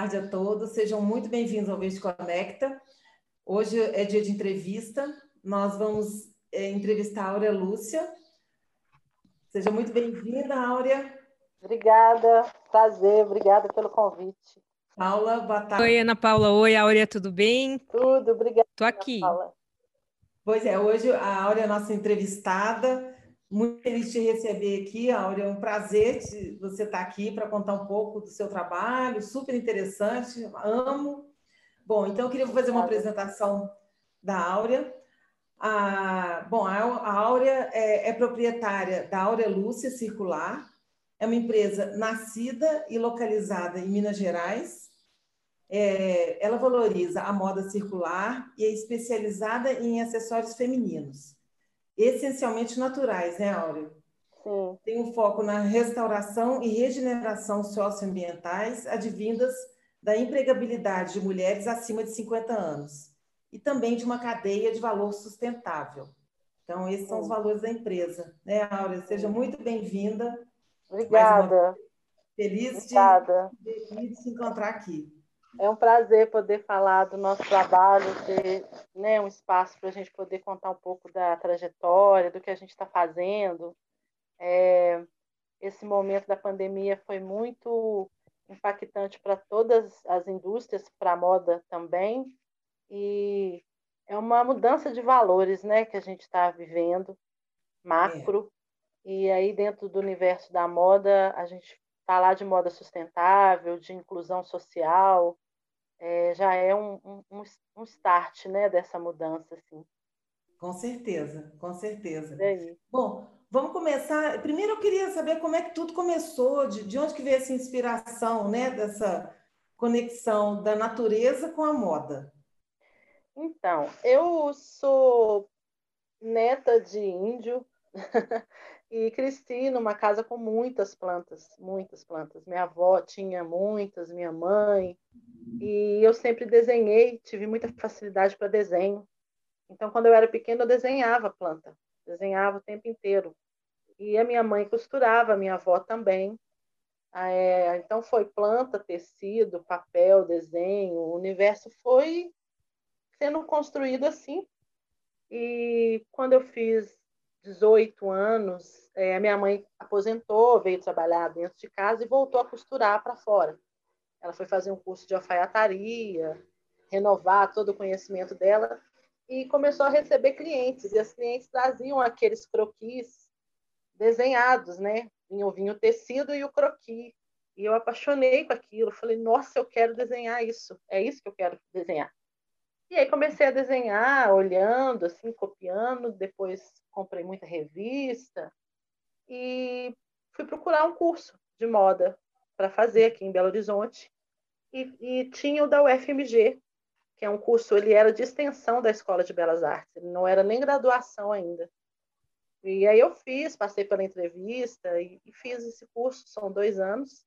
boa tarde a todos. Sejam muito bem-vindos ao Verde Conecta. Hoje é dia de entrevista. Nós vamos é, entrevistar a Áurea Lúcia. Seja muito bem-vinda, Áurea. Obrigada, prazer, obrigada pelo convite. Paula, boa tarde. Oi, Ana Paula. Oi, Áurea, tudo bem? Tudo, obrigada. Estou aqui. Pois é, hoje a Áurea é nossa entrevistada. Muito feliz de te receber aqui, Áurea. É um prazer de você estar aqui para contar um pouco do seu trabalho, super interessante, amo. Bom, então eu queria fazer uma apresentação da Áurea. A, bom, a Áurea é, é proprietária da Áurea Lúcia Circular, é uma empresa nascida e localizada em Minas Gerais. É, ela valoriza a moda circular e é especializada em acessórios femininos essencialmente naturais, né, Áureo? Sim. Tem um foco na restauração e regeneração socioambientais advindas da empregabilidade de mulheres acima de 50 anos e também de uma cadeia de valor sustentável. Então, esses são os valores da empresa. Né, Áurea? Seja muito bem-vinda. Obrigada. Feliz Obrigada. De, de se encontrar aqui. É um prazer poder falar do nosso trabalho, ter né, um espaço para a gente poder contar um pouco da trajetória, do que a gente está fazendo. É, esse momento da pandemia foi muito impactante para todas as indústrias, para a moda também, e é uma mudança de valores né, que a gente está vivendo, macro, é. e aí dentro do universo da moda, a gente falar de moda sustentável, de inclusão social, é, já é um, um, um, start né, dessa mudança. Assim. Com certeza, com certeza. É Bom, vamos começar. Primeiro eu queria saber como é que tudo começou, de, de onde que veio essa inspiração, né, dessa conexão da natureza com a moda. Então, eu sou neta de índio E cresci numa casa com muitas plantas, muitas plantas. Minha avó tinha muitas, minha mãe. E eu sempre desenhei, tive muita facilidade para desenho. Então, quando eu era pequena, eu desenhava planta, desenhava o tempo inteiro. E a minha mãe costurava, a minha avó também. É, então, foi planta, tecido, papel, desenho. O universo foi sendo construído assim. E quando eu fiz 18 anos, é, minha mãe aposentou, veio trabalhar dentro de casa e voltou a costurar para fora. Ela foi fazer um curso de alfaiataria, renovar todo o conhecimento dela e começou a receber clientes. E os clientes traziam aqueles croquis desenhados, né? Vinha, o tecido e o croquis. E eu apaixonei com aquilo. Falei, nossa, eu quero desenhar isso. É isso que eu quero desenhar. E aí comecei a desenhar, olhando, assim, copiando. Depois comprei muita revista e fui procurar um curso de moda para fazer aqui em Belo Horizonte. E, e, tinha o da UFMG, que é um curso, ele era de extensão da Escola de Belas Artes, ele não era nem graduação ainda. E aí eu fiz, passei pela entrevista e, e fiz esse curso, são dois anos,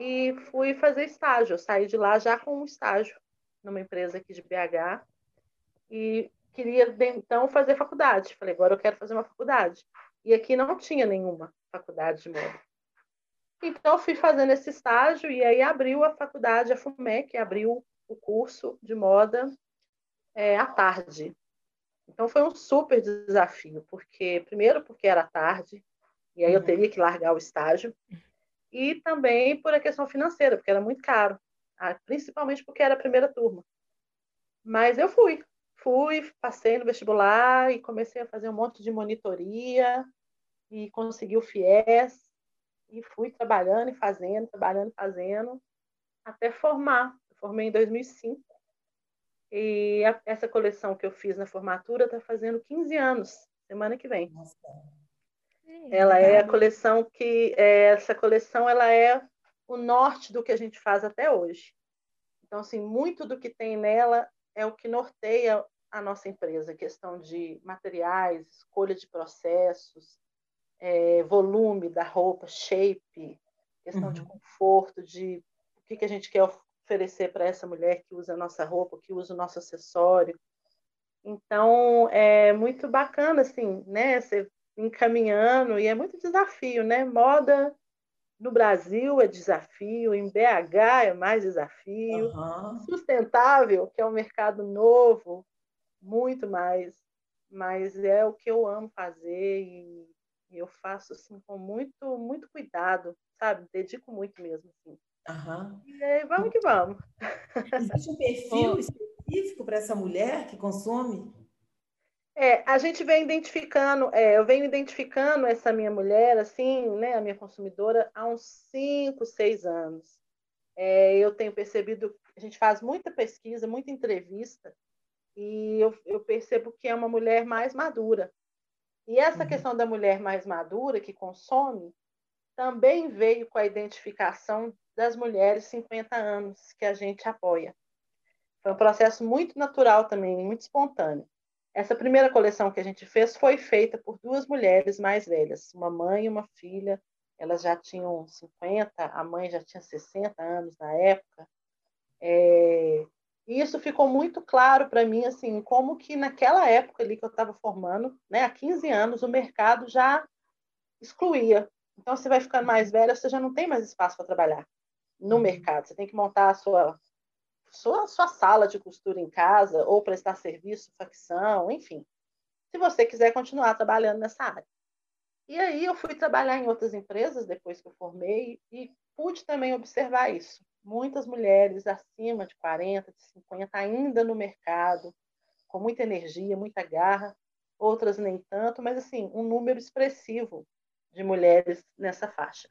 e fui fazer estágio. Eu saí de lá já com um estágio numa empresa aqui de BH e queria então fazer faculdade. Falei, agora eu quero fazer uma faculdade. E aqui não tinha nenhuma faculdade de moda. Então, fui fazendo esse estágio e aí abriu a faculdade, a FUMEC, abriu o curso de moda é, à tarde. Então, foi um super desafio, porque, primeiro, porque era tarde, e aí eu uhum. teria que largar o estágio, e também por a questão financeira, porque era muito caro. Ah, principalmente porque era a primeira turma. Mas eu fui, fui, passei no vestibular e comecei a fazer um monte de monitoria e consegui o FIES e fui trabalhando e fazendo, trabalhando e fazendo até formar. Eu formei em 2005 e a, essa coleção que eu fiz na formatura está fazendo 15 anos, semana que vem. Nossa. Ela é a coleção que é, essa coleção ela é o norte do que a gente faz até hoje. Então, assim, muito do que tem nela é o que norteia a nossa empresa, questão de materiais, escolha de processos, é, volume da roupa, shape, questão uhum. de conforto, de o que, que a gente quer oferecer para essa mulher que usa a nossa roupa, que usa o nosso acessório. Então, é muito bacana, assim, né? Você encaminhando, e é muito desafio, né? Moda No Brasil é desafio, em BH é mais desafio. Uhum. Sustentável, que é um mercado novo, muito mais. Mas é o que eu amo fazer e eu faço assim com muito, muito cuidado, sabe? Dedico muito mesmo. Assim. Uhum. E aí, vamos que vamos. Existe um perfil específico para essa mulher que consome? É, a gente vem identificando, é, eu venho identificando essa minha mulher, assim, né, a minha consumidora, há uns 5, 6 anos. É, eu tenho percebido, a gente faz muita pesquisa, muita entrevista, e eu, eu percebo que é uma mulher mais madura. E essa uhum. questão da mulher mais madura, que consome, também veio com a identificação das mulheres 50 anos, que a gente apoia. Foi um processo muito natural também, muito espontâneo. Essa primeira coleção que a gente fez foi feita por duas mulheres mais velhas, uma mãe e uma filha. Elas já tinham 50, a mãe já tinha 60 anos na época. É... E isso ficou muito claro para mim, assim, como que naquela época ali que eu estava formando, né, há 15 anos, o mercado já excluía. Então, você vai ficando mais velha, você já não tem mais espaço para trabalhar no uhum. mercado. Você tem que montar a sua sua, sua sala de costura em casa, ou prestar serviço, facção, enfim. Se você quiser continuar trabalhando nessa área. E aí eu fui trabalhar em outras empresas depois que eu formei e pude também observar isso. Muitas mulheres acima de 40, de 50 ainda no mercado, com muita energia, muita garra, outras nem tanto, mas assim, um número expressivo de mulheres nessa faixa.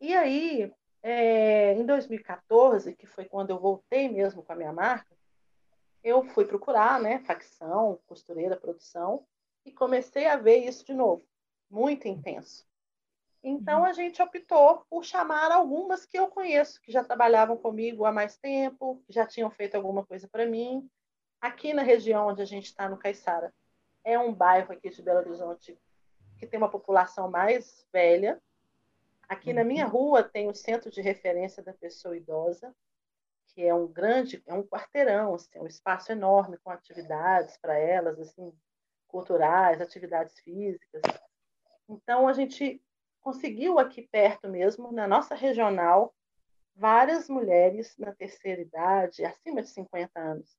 E aí é, em 2014, que foi quando eu voltei mesmo com a minha marca, eu fui procurar, né, facção, costureira, produção, e comecei a ver isso de novo, muito intenso. Então uhum. a gente optou por chamar algumas que eu conheço, que já trabalhavam comigo há mais tempo, que já tinham feito alguma coisa para mim. Aqui na região onde a gente está, no Caiçara, é um bairro aqui de Belo Horizonte que tem uma população mais velha, Aqui na minha uhum. rua tem o Centro de Referência da Pessoa Idosa, que é um grande, é um quarteirão, assim, um espaço enorme com atividades para elas, assim, culturais, atividades físicas. Então a gente conseguiu aqui perto mesmo, na nossa regional, várias mulheres na terceira idade, acima de 50 anos,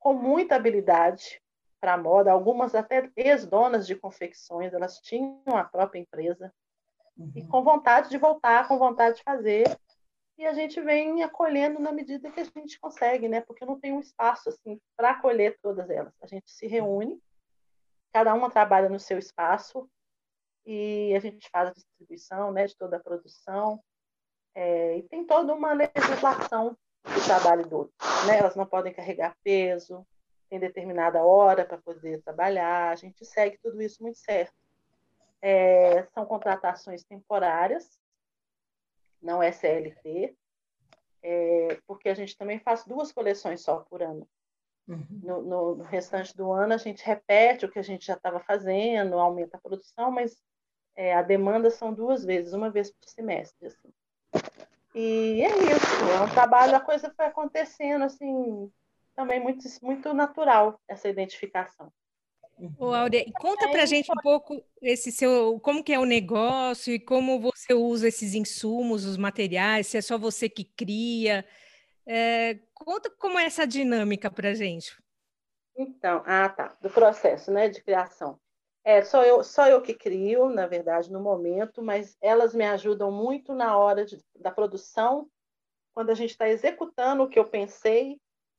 com muita habilidade para a moda, algumas até ex-donas de confecções, elas tinham a própria empresa, uhum. e com vontade de voltar, com vontade de fazer. E a gente vem acolhendo na medida que a gente consegue, né? Porque não tem um espaço assim para acolher todas elas. A gente se reúne, cada uma trabalha no seu espaço e a gente faz a distribuição, né, de toda a produção. É, e tem toda uma legislação do trabalho do outro, né? Elas não podem carregar peso, tem determinada hora para poder trabalhar. A gente segue tudo isso muito certo. É, são contratações temporárias, não é CLT, é, porque a gente também faz duas coleções só por ano. Uhum. No, no, no, restante do ano, a gente repete o que a gente já estava fazendo, aumenta a produção, mas é, a demanda são duas vezes, uma vez por semestre. Assim. E é isso, é um trabalho, a coisa foi acontecendo assim, também muito, muito natural, essa identificação. Ô, Áurea, conta para a gente um pouco esse seu, como que é o negócio e como você usa esses insumos, os materiais, se é só você que cria. É, conta como é essa dinâmica para a gente. Então, ah, tá, do processo, né, de criação. É, só eu, só eu que crio, na verdade, no momento, mas elas me ajudam muito na hora de, da produção, quando a gente está executando o que eu pensei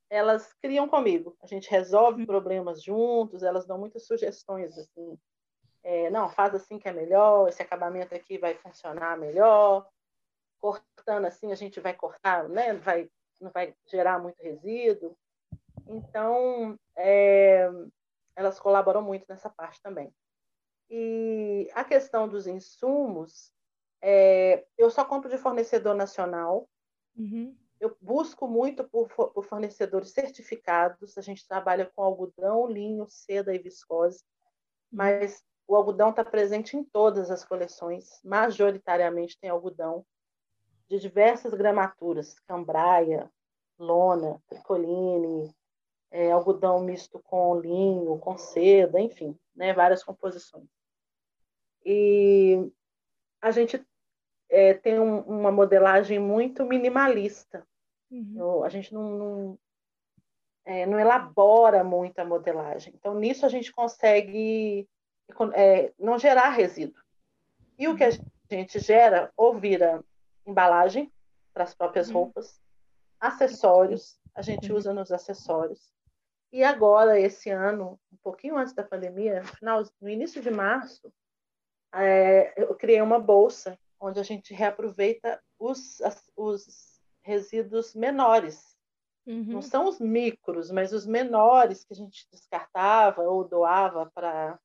elas criam comigo. A gente resolve uhum. problemas juntos, elas dão muitas sugestões assim. É, não, faz assim que é melhor, esse acabamento aqui vai funcionar melhor. Cortando assim, a gente vai cortar, né? Vai, não vai gerar muito resíduo. Então, é, elas colaboram muito nessa parte também. E a questão dos insumos, é, eu só compro de fornecedor nacional. Uhum eu busco muito por, por, fornecedores certificados. A gente trabalha com algodão, linho, seda e viscose, uhum. mas o algodão está presente em todas as coleções. Majoritariamente tem algodão de diversas gramaturas: cambraia, lona, tricoline, é, algodão misto com linho, com seda, enfim, né, várias composições. E a gente é, tem um, uma modelagem muito minimalista. Uhum. a gente não, não, é, não, elabora muito a modelagem. Então, nisso a gente consegue é, não gerar resíduo. E o que a gente gera ou vira embalagem para as próprias uhum. roupas, acessórios, a gente uhum. usa nos acessórios. E agora, esse ano, um pouquinho antes da pandemia, no, final, no início de março, é, eu criei uma bolsa onde a gente reaproveita os, as, os resíduos menores. Uhum. Não são os micros, mas os menores que a gente descartava ou doava para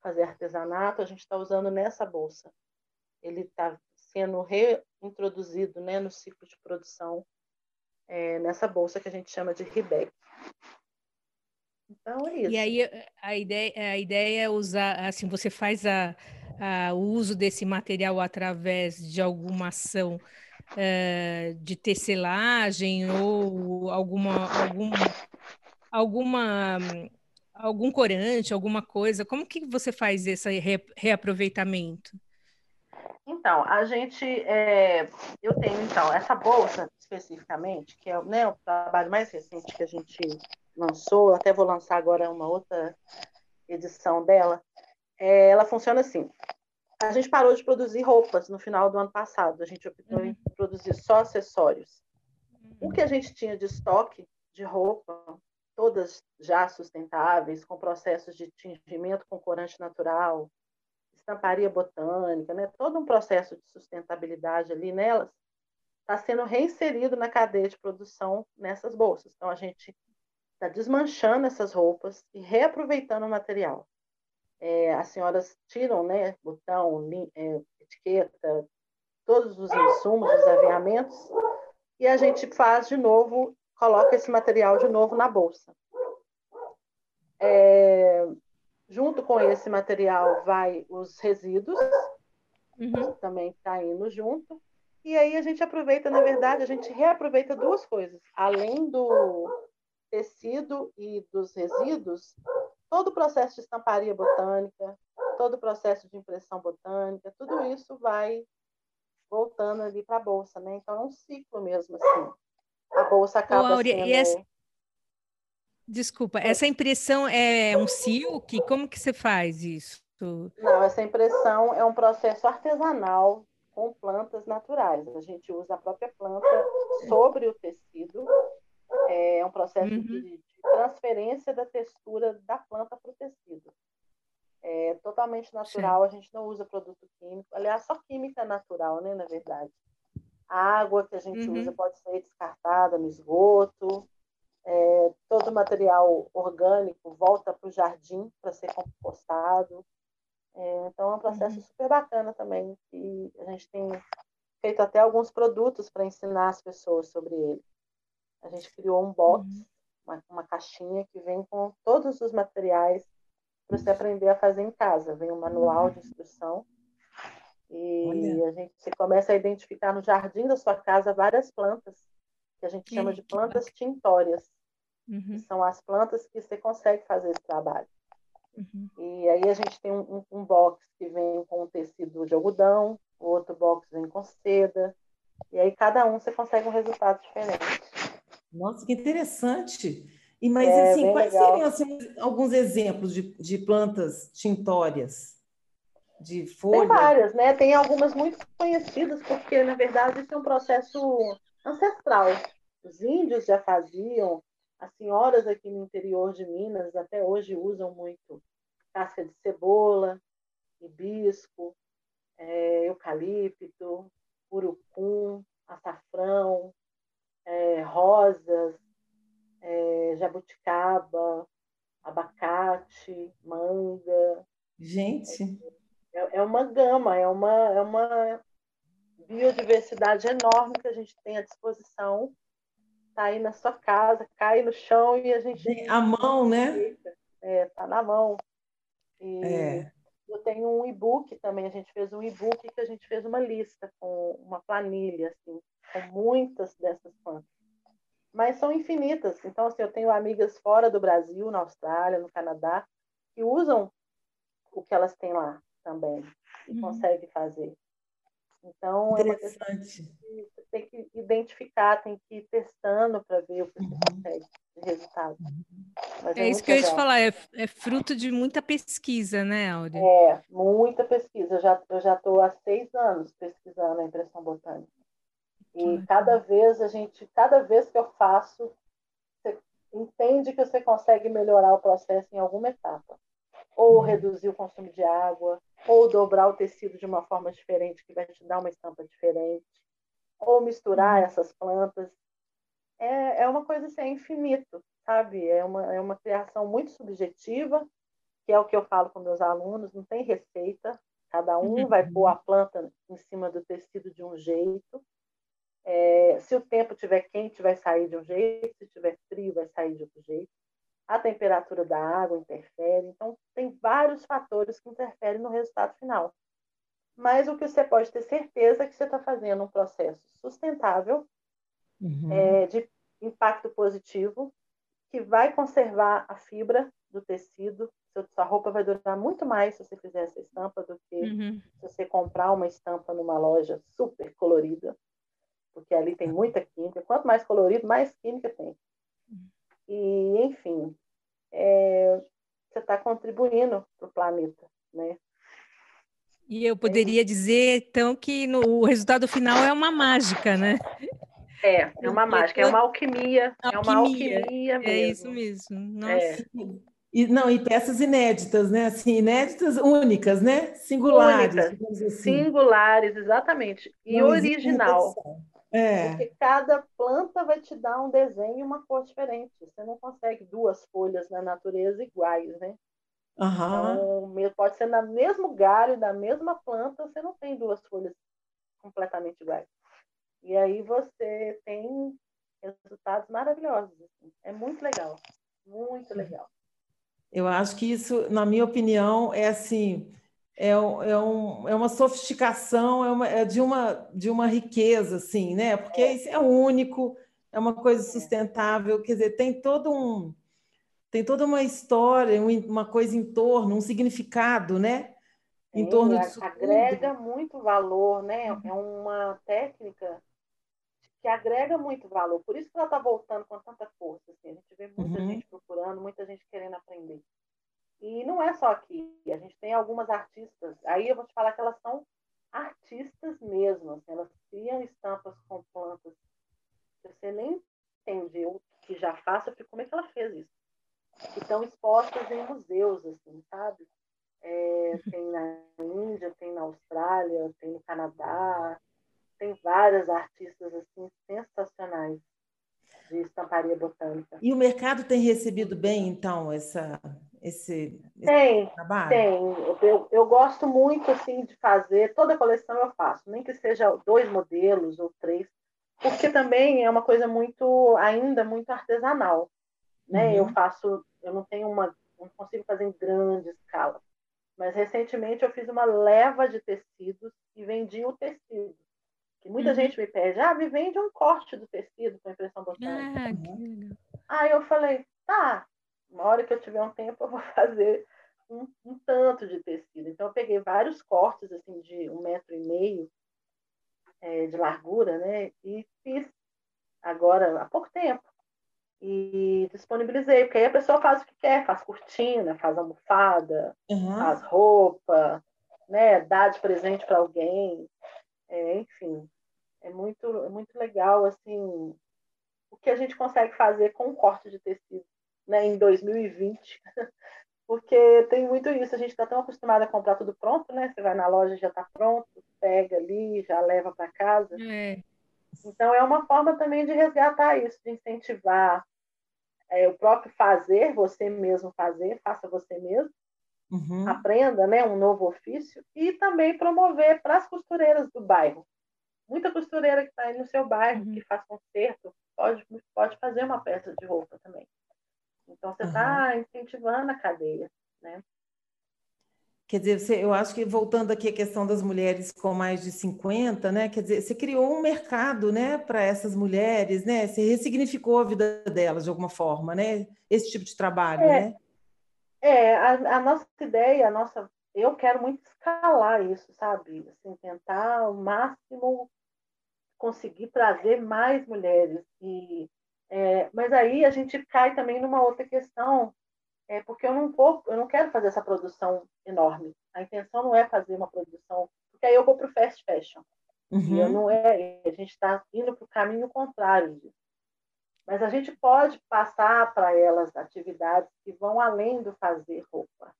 fazer artesanato, a gente está usando nessa bolsa. Ele está sendo reintroduzido né, no ciclo de produção é, nessa bolsa que a gente chama de RIBEC. Então é isso. E aí a ideia, a ideia é usar, assim, você faz a, a, o uso desse material através de alguma ação é, de tecelagem ou alguma, algum, alguma algum corante, alguma coisa? Como que você faz esse reaproveitamento? Então, a gente, é, eu tenho então essa bolsa especificamente, que é né, o trabalho mais recente que a gente lançou, até vou lançar agora uma outra edição dela. É, ela funciona assim. A gente parou de produzir roupas no final do ano passado. A gente optou em uhum. produzir só acessórios. O que a gente tinha de estoque de roupa, todas já sustentáveis, com processos de tingimento com corante natural, estamparia botânica, né? todo um processo de sustentabilidade ali nelas, está sendo reinserido na cadeia de produção nessas bolsas. Então, a gente está desmanchando essas roupas e reaproveitando o material. É, as senhoras tiram né, botão, é, etiqueta, todos os insumos, os aviamentos, e a gente faz de novo, coloca esse material de novo na bolsa. É, Junto com esse material vai os resíduos, uhum. também está indo junto. E aí a gente aproveita, na verdade, a gente reaproveita duas coisas. Além do tecido e dos resíduos, todo o processo de estamparia botânica, todo o processo de impressão botânica, tudo isso vai voltando ali para a bolsa, né? Então é um ciclo mesmo assim. A bolsa acaba Ô, sendo... Essa, Desculpa, essa impressão é um silk? Como que você faz isso? Não, essa impressão é um processo artesanal com plantas naturais. A gente usa a própria planta sobre o tecido. É um processo uhum. de, transferência da textura da planta para o tecido. É totalmente natural, Sim. a gente não usa produto químico. Aliás, só química natural, né, na verdade. A água que a gente uhum. usa pode ser descartada no esgoto é, todo material orgânico volta para o jardim para ser compostado. É, então, é um processo uhum. super bacana também, e a gente tem feito até alguns produtos para ensinar as pessoas sobre ele. A gente criou um box, uhum. uma, uma, caixinha que vem com todos os materiais para você aprender a fazer em casa. Vem um manual de instrução e Olha. a gente você começa a identificar no jardim da sua casa várias plantas que a gente chama de plantas tintórias. Uhum. São as plantas que você consegue fazer esse trabalho. Uhum. E aí a gente tem um, um, box que vem com tecido de algodão, o outro box vem com seda, e aí cada um você consegue um resultado diferente. Nossa, que interessante! E mas é, assim, quais legal. seriam assim, alguns exemplos de, de plantas tintórias? De folha? Tem várias, né? Tem algumas muito conhecidas, porque na verdade isso é um processo ancestral. Os índios já faziam, as senhoras aqui no interior de Minas até hoje usam muito casca de cebola, hibisco, é, eucalipto, urucum, açafrão, é, rosas, é, jabuticaba, abacate, manga. Gente! É, é uma gama, é uma, é uma biodiversidade enorme que a gente tem à disposição tá aí na sua casa, cai no chão e a gente. A mão, né? É, tá na mão. E é. eu tenho um e-book também, a gente fez um e-book que a gente fez uma lista com uma planilha, assim, com muitas dessas plantas. Mas são infinitas. Então, assim, eu tenho amigas fora do Brasil, na Austrália, no Canadá, que usam o que elas têm lá também e uhum. conseguem fazer. Então, é Interessante. É você tem que identificar, tem que ir testando para ver o que você uhum. consegue de resultado. é, é isso que legal. eu ia te falar, é, é, fruto de muita pesquisa, né, Áurea? É, muita pesquisa. Eu já eu já estou há seis anos pesquisando a impressão botânica. E cada vez a gente, cada vez que eu faço, você entende que você consegue melhorar o processo em alguma etapa. Ou uhum. reduzir o consumo de água, ou dobrar o tecido de uma forma diferente, que vai te dar uma estampa diferente, ou misturar uhum. essas plantas. É, é uma coisa assim, é infinito, sabe? É uma, é uma criação muito subjetiva, que é o que eu falo com meus alunos, não tem receita, cada um uhum. vai pôr a planta em cima do tecido de um jeito. É, se o tempo estiver quente, vai sair de um jeito, se estiver frio, vai sair de outro jeito a temperatura da água interfere, então tem vários fatores que interferem no resultado final. Mas o que você pode ter certeza é que você está fazendo um processo sustentável, uhum. é, de impacto positivo, que vai conservar a fibra do tecido. Sua roupa vai durar muito mais se você fizer essa estampa do que uhum. se você comprar uma estampa numa loja super colorida, porque ali tem muita química. Quanto mais colorido, mais química tem. E, enfim, é, você está contribuindo para o planeta, né? E eu poderia dizer, então, que no, o resultado final é uma mágica, né? É, é uma mágica, é uma alquimia, alquimia é uma alquimia é mesmo. É isso mesmo. Nossa. É. E, não, e peças inéditas, né? Assim, inéditas, únicas, né? Singulares. Únicas, assim. Singulares, exatamente. E não original. É. Porque cada planta vai te dar um desenho e uma cor diferente. Você não consegue duas folhas na natureza iguais, né? Uhum. Então, pode ser no mesmo galho, da mesma planta, você não tem duas folhas completamente iguais. E aí você tem resultados maravilhosos. Assim. É muito legal. Muito legal. Eu acho que isso, na minha opinião, é assim é, é, um, é uma sofisticação, é, uma, é de, uma, de uma riqueza, assim, né? Porque isso é único, é uma coisa sustentável, quer dizer, tem todo um tem toda uma história, uma coisa em torno, um significado, né? Em Sim, torno disso agrega tudo. muito valor, né? É uma técnica que agrega muito valor. Por isso que ela está voltando com tanta força. Assim. A gente vê muita uhum. gente procurando, muita gente querendo aprender. E não é só aqui, a gente tem algumas artistas, aí eu vou te falar que elas são artistas mesmo, assim, elas criam estampas com plantas você nem entendeu que já faça, porque como é que ela fez isso? Que estão expostas em museus, assim, sabe? É, tem na Índia, tem na Austrália, tem no Canadá, tem várias artistas assim sensacionais de estamparia botânica. E o mercado tem recebido bem, então, essa esse, tem, trabalho? Tem, eu, eu gosto muito assim de fazer, toda a coleção eu faço, nem que seja dois modelos ou três, porque também é uma coisa muito, ainda muito artesanal, né? Uhum. Eu faço, eu não tenho uma, não consigo fazer em grande escala, mas recentemente eu fiz uma leva de tecidos e vendi o tecido. Que muita uhum. gente me pede, ah, me vende um corte do tecido com impressão botânica. Ah, que Aí eu falei, tá, uma hora que eu tiver um tempo, eu vou fazer um, um tanto de tecido. Então, eu peguei vários cortes, assim, de um metro e meio é, de largura, né? E fiz agora, há pouco tempo. E disponibilizei, porque aí a pessoa faz o que quer, faz cortina, faz almofada, uhum. faz roupa, né? Dá de presente para alguém. É, enfim, é muito, é muito legal, assim, o que a gente consegue fazer com um corte de tecido né, em 2020, porque tem muito isso, a gente está tão acostumado a comprar tudo pronto, né? Você vai na loja já está pronto, pega ali, já leva para casa. É. Então é uma forma também de resgatar isso, de incentivar é, o próprio fazer, você mesmo fazer, faça você mesmo, uhum. aprenda, né, um novo ofício e também promover para as costureiras do bairro. Muita costureira que está aí no seu bairro, uhum. que faz conserto, pode, pode fazer uma peça de roupa também. Então, você está uhum. incentivando a cadeia, né? Quer dizer, você, eu acho que voltando aqui à questão das mulheres com mais de 50, né? Quer dizer, você criou um mercado, né, para essas mulheres, né? Você ressignificou a vida delas de alguma forma, né? Esse tipo de trabalho, é, né? É, a, a, nossa ideia, a nossa eu quero muito escalar isso, sabe? Assim, tentar ao máximo conseguir trazer mais mulheres. E, é, mas aí a gente cai também numa outra questão, é porque eu não vou, eu não quero fazer essa produção enorme. A intenção não é fazer uma produção, porque aí eu vou para o fast fashion. Uhum. E eu não é, a gente está indo para o caminho contrário disso. Mas a gente pode passar para elas atividades que vão além do fazer roupa.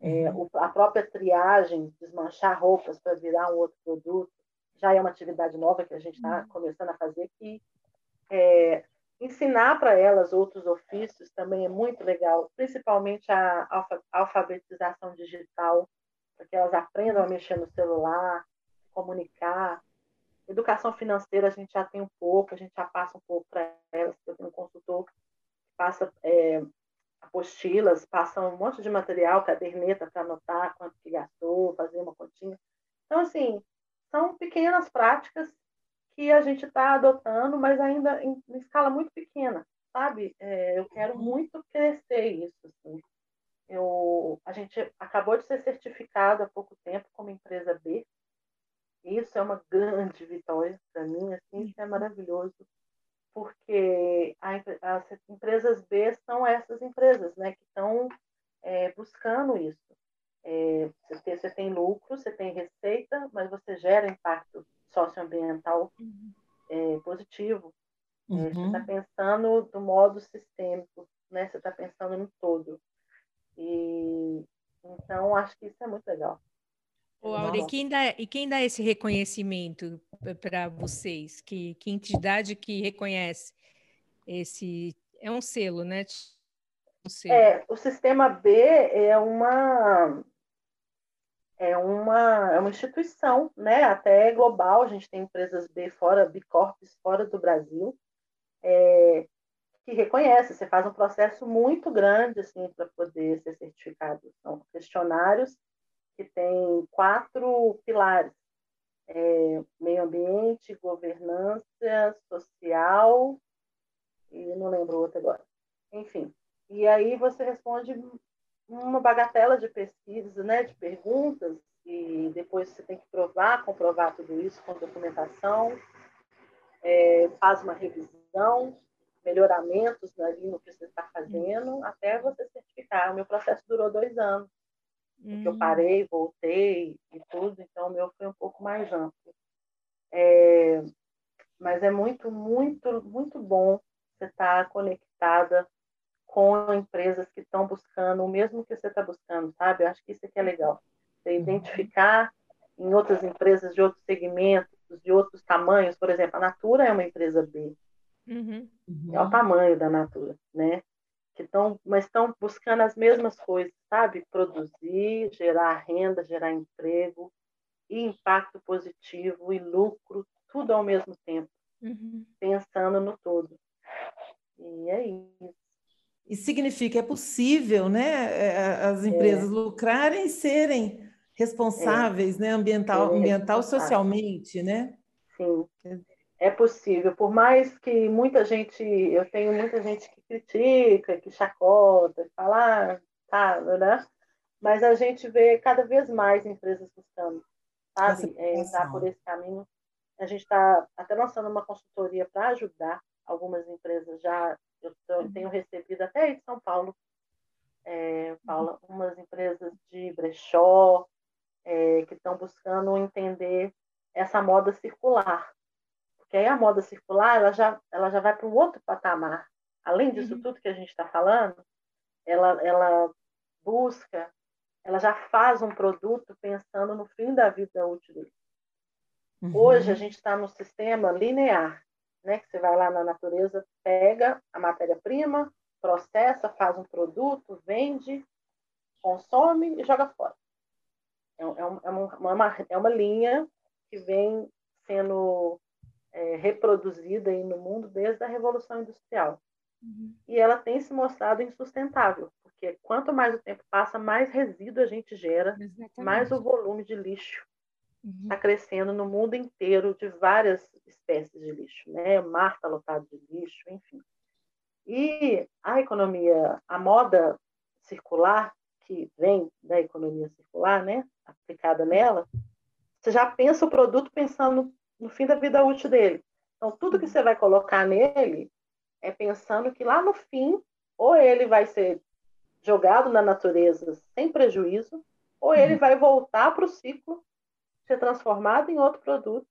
É, uhum. a própria triagem, desmanchar roupas para virar um outro produto, já é uma atividade nova que a gente está uhum. começando a fazer, que é, ensinar para elas outros ofícios também é muito legal, principalmente a alfabetização digital, para que elas aprendam a mexer no celular, comunicar. Educação financeira a gente já tem um pouco, a gente já passa um pouco para elas. Eu tenho um consultor que passa é, apostilas, passa um monte de material, caderneta para anotar quanto que gastou, fazer uma continha. Então, assim, são pequenas práticas que a gente está adotando, mas ainda em, em, escala muito pequena, sabe? É, eu quero muito crescer isso. Assim. Eu, a gente acabou de ser certificado há pouco tempo como empresa B. Isso é uma grande vitória para mim, assim, isso é maravilhoso, porque a, as empresas B são essas empresas, né, que estão é, buscando isso. É, você, você, tem lucro, você tem receita, mas você gera impacto socioambiental uhum. é, positivo. É, uhum. você está pensando do modo sistêmico, né? Você está pensando no todo. E então acho que isso é muito legal. Ô, Aure, e quem, dá, e quem dá esse reconhecimento para vocês? Que, que entidade que reconhece esse. É um selo, né? Um selo. É, o sistema B é uma é uma, é uma instituição, né, até global, a gente tem empresas B fora, B Corps fora do Brasil, é, que reconhece, você faz um processo muito grande, assim, para poder ser certificado. São questionários que têm quatro pilares, é, meio ambiente, governança, social, e não lembro outro agora. Enfim, e aí você responde uma bagatela de pesquisas, né, de perguntas, e depois você tem que provar, comprovar tudo isso com documentação, é, faz uma revisão, melhoramentos ali no que você está fazendo, até você certificar. O meu processo durou dois anos, porque eu hum. parei, voltei e tudo, então o meu foi um pouco mais amplo. É, mas é muito, muito, muito bom você estar tá conectada com empresas que estão buscando o mesmo que você está buscando, sabe? Eu acho que isso aqui é legal. Você uhum. identificar em outras empresas de outros segmentos, de outros tamanhos, por exemplo, a Natura é uma empresa B. Uhum. É o tamanho da Natura, né? Que tão, mas estão buscando as mesmas coisas, sabe? Produzir, gerar renda, gerar emprego, e impacto positivo e lucro, tudo ao mesmo tempo, uhum. pensando no todo. E é isso. E significa, é possível né, é, é, as empresas é. lucrarem e serem responsáveis, é. né, ambiental, ambiental socialmente, né? Sim, é possível. Por mais que muita gente, eu tenho muita gente que critica, que chacota, que fala, ah, tá, né? Mas a gente vê cada vez mais empresas buscando, sabe, é, entrar por esse caminho. A gente está até lançando uma consultoria para ajudar algumas empresas já eu tenho recebido até aí de São Paulo, é, Paula, umas empresas de brechó é, que estão buscando entender essa moda circular. Porque aí a moda circular ela já, ela já vai para um outro patamar. Além disso uhum. tudo que a gente está falando, ela, ela busca, ela já faz um produto pensando no fim da vida útil dele. Uhum. Hoje a gente está no sistema linear né? Que você vai lá na natureza, pega a matéria-prima, processa, faz um produto, vende, consome e joga fora. É, é, é, uma, uma, é uma linha que vem sendo é, reproduzida aí no mundo desde a Revolução Industrial. Uhum. E ela tem se mostrado insustentável, porque quanto mais o tempo passa, mais resíduo a gente gera, Exatamente. mais o volume de lixo está uhum. crescendo no mundo inteiro de várias espécies de lixo, né? O mar está lotado de lixo, enfim. E a economia, a moda circular, que vem da economia circular, né, aplicada nela, você já pensa o produto pensando no fim da vida útil dele. Então, tudo que você vai colocar nele é pensando que lá no fim, ou ele vai ser jogado na natureza sem prejuízo, ou ele vai voltar para o ciclo, ser transformado em outro produto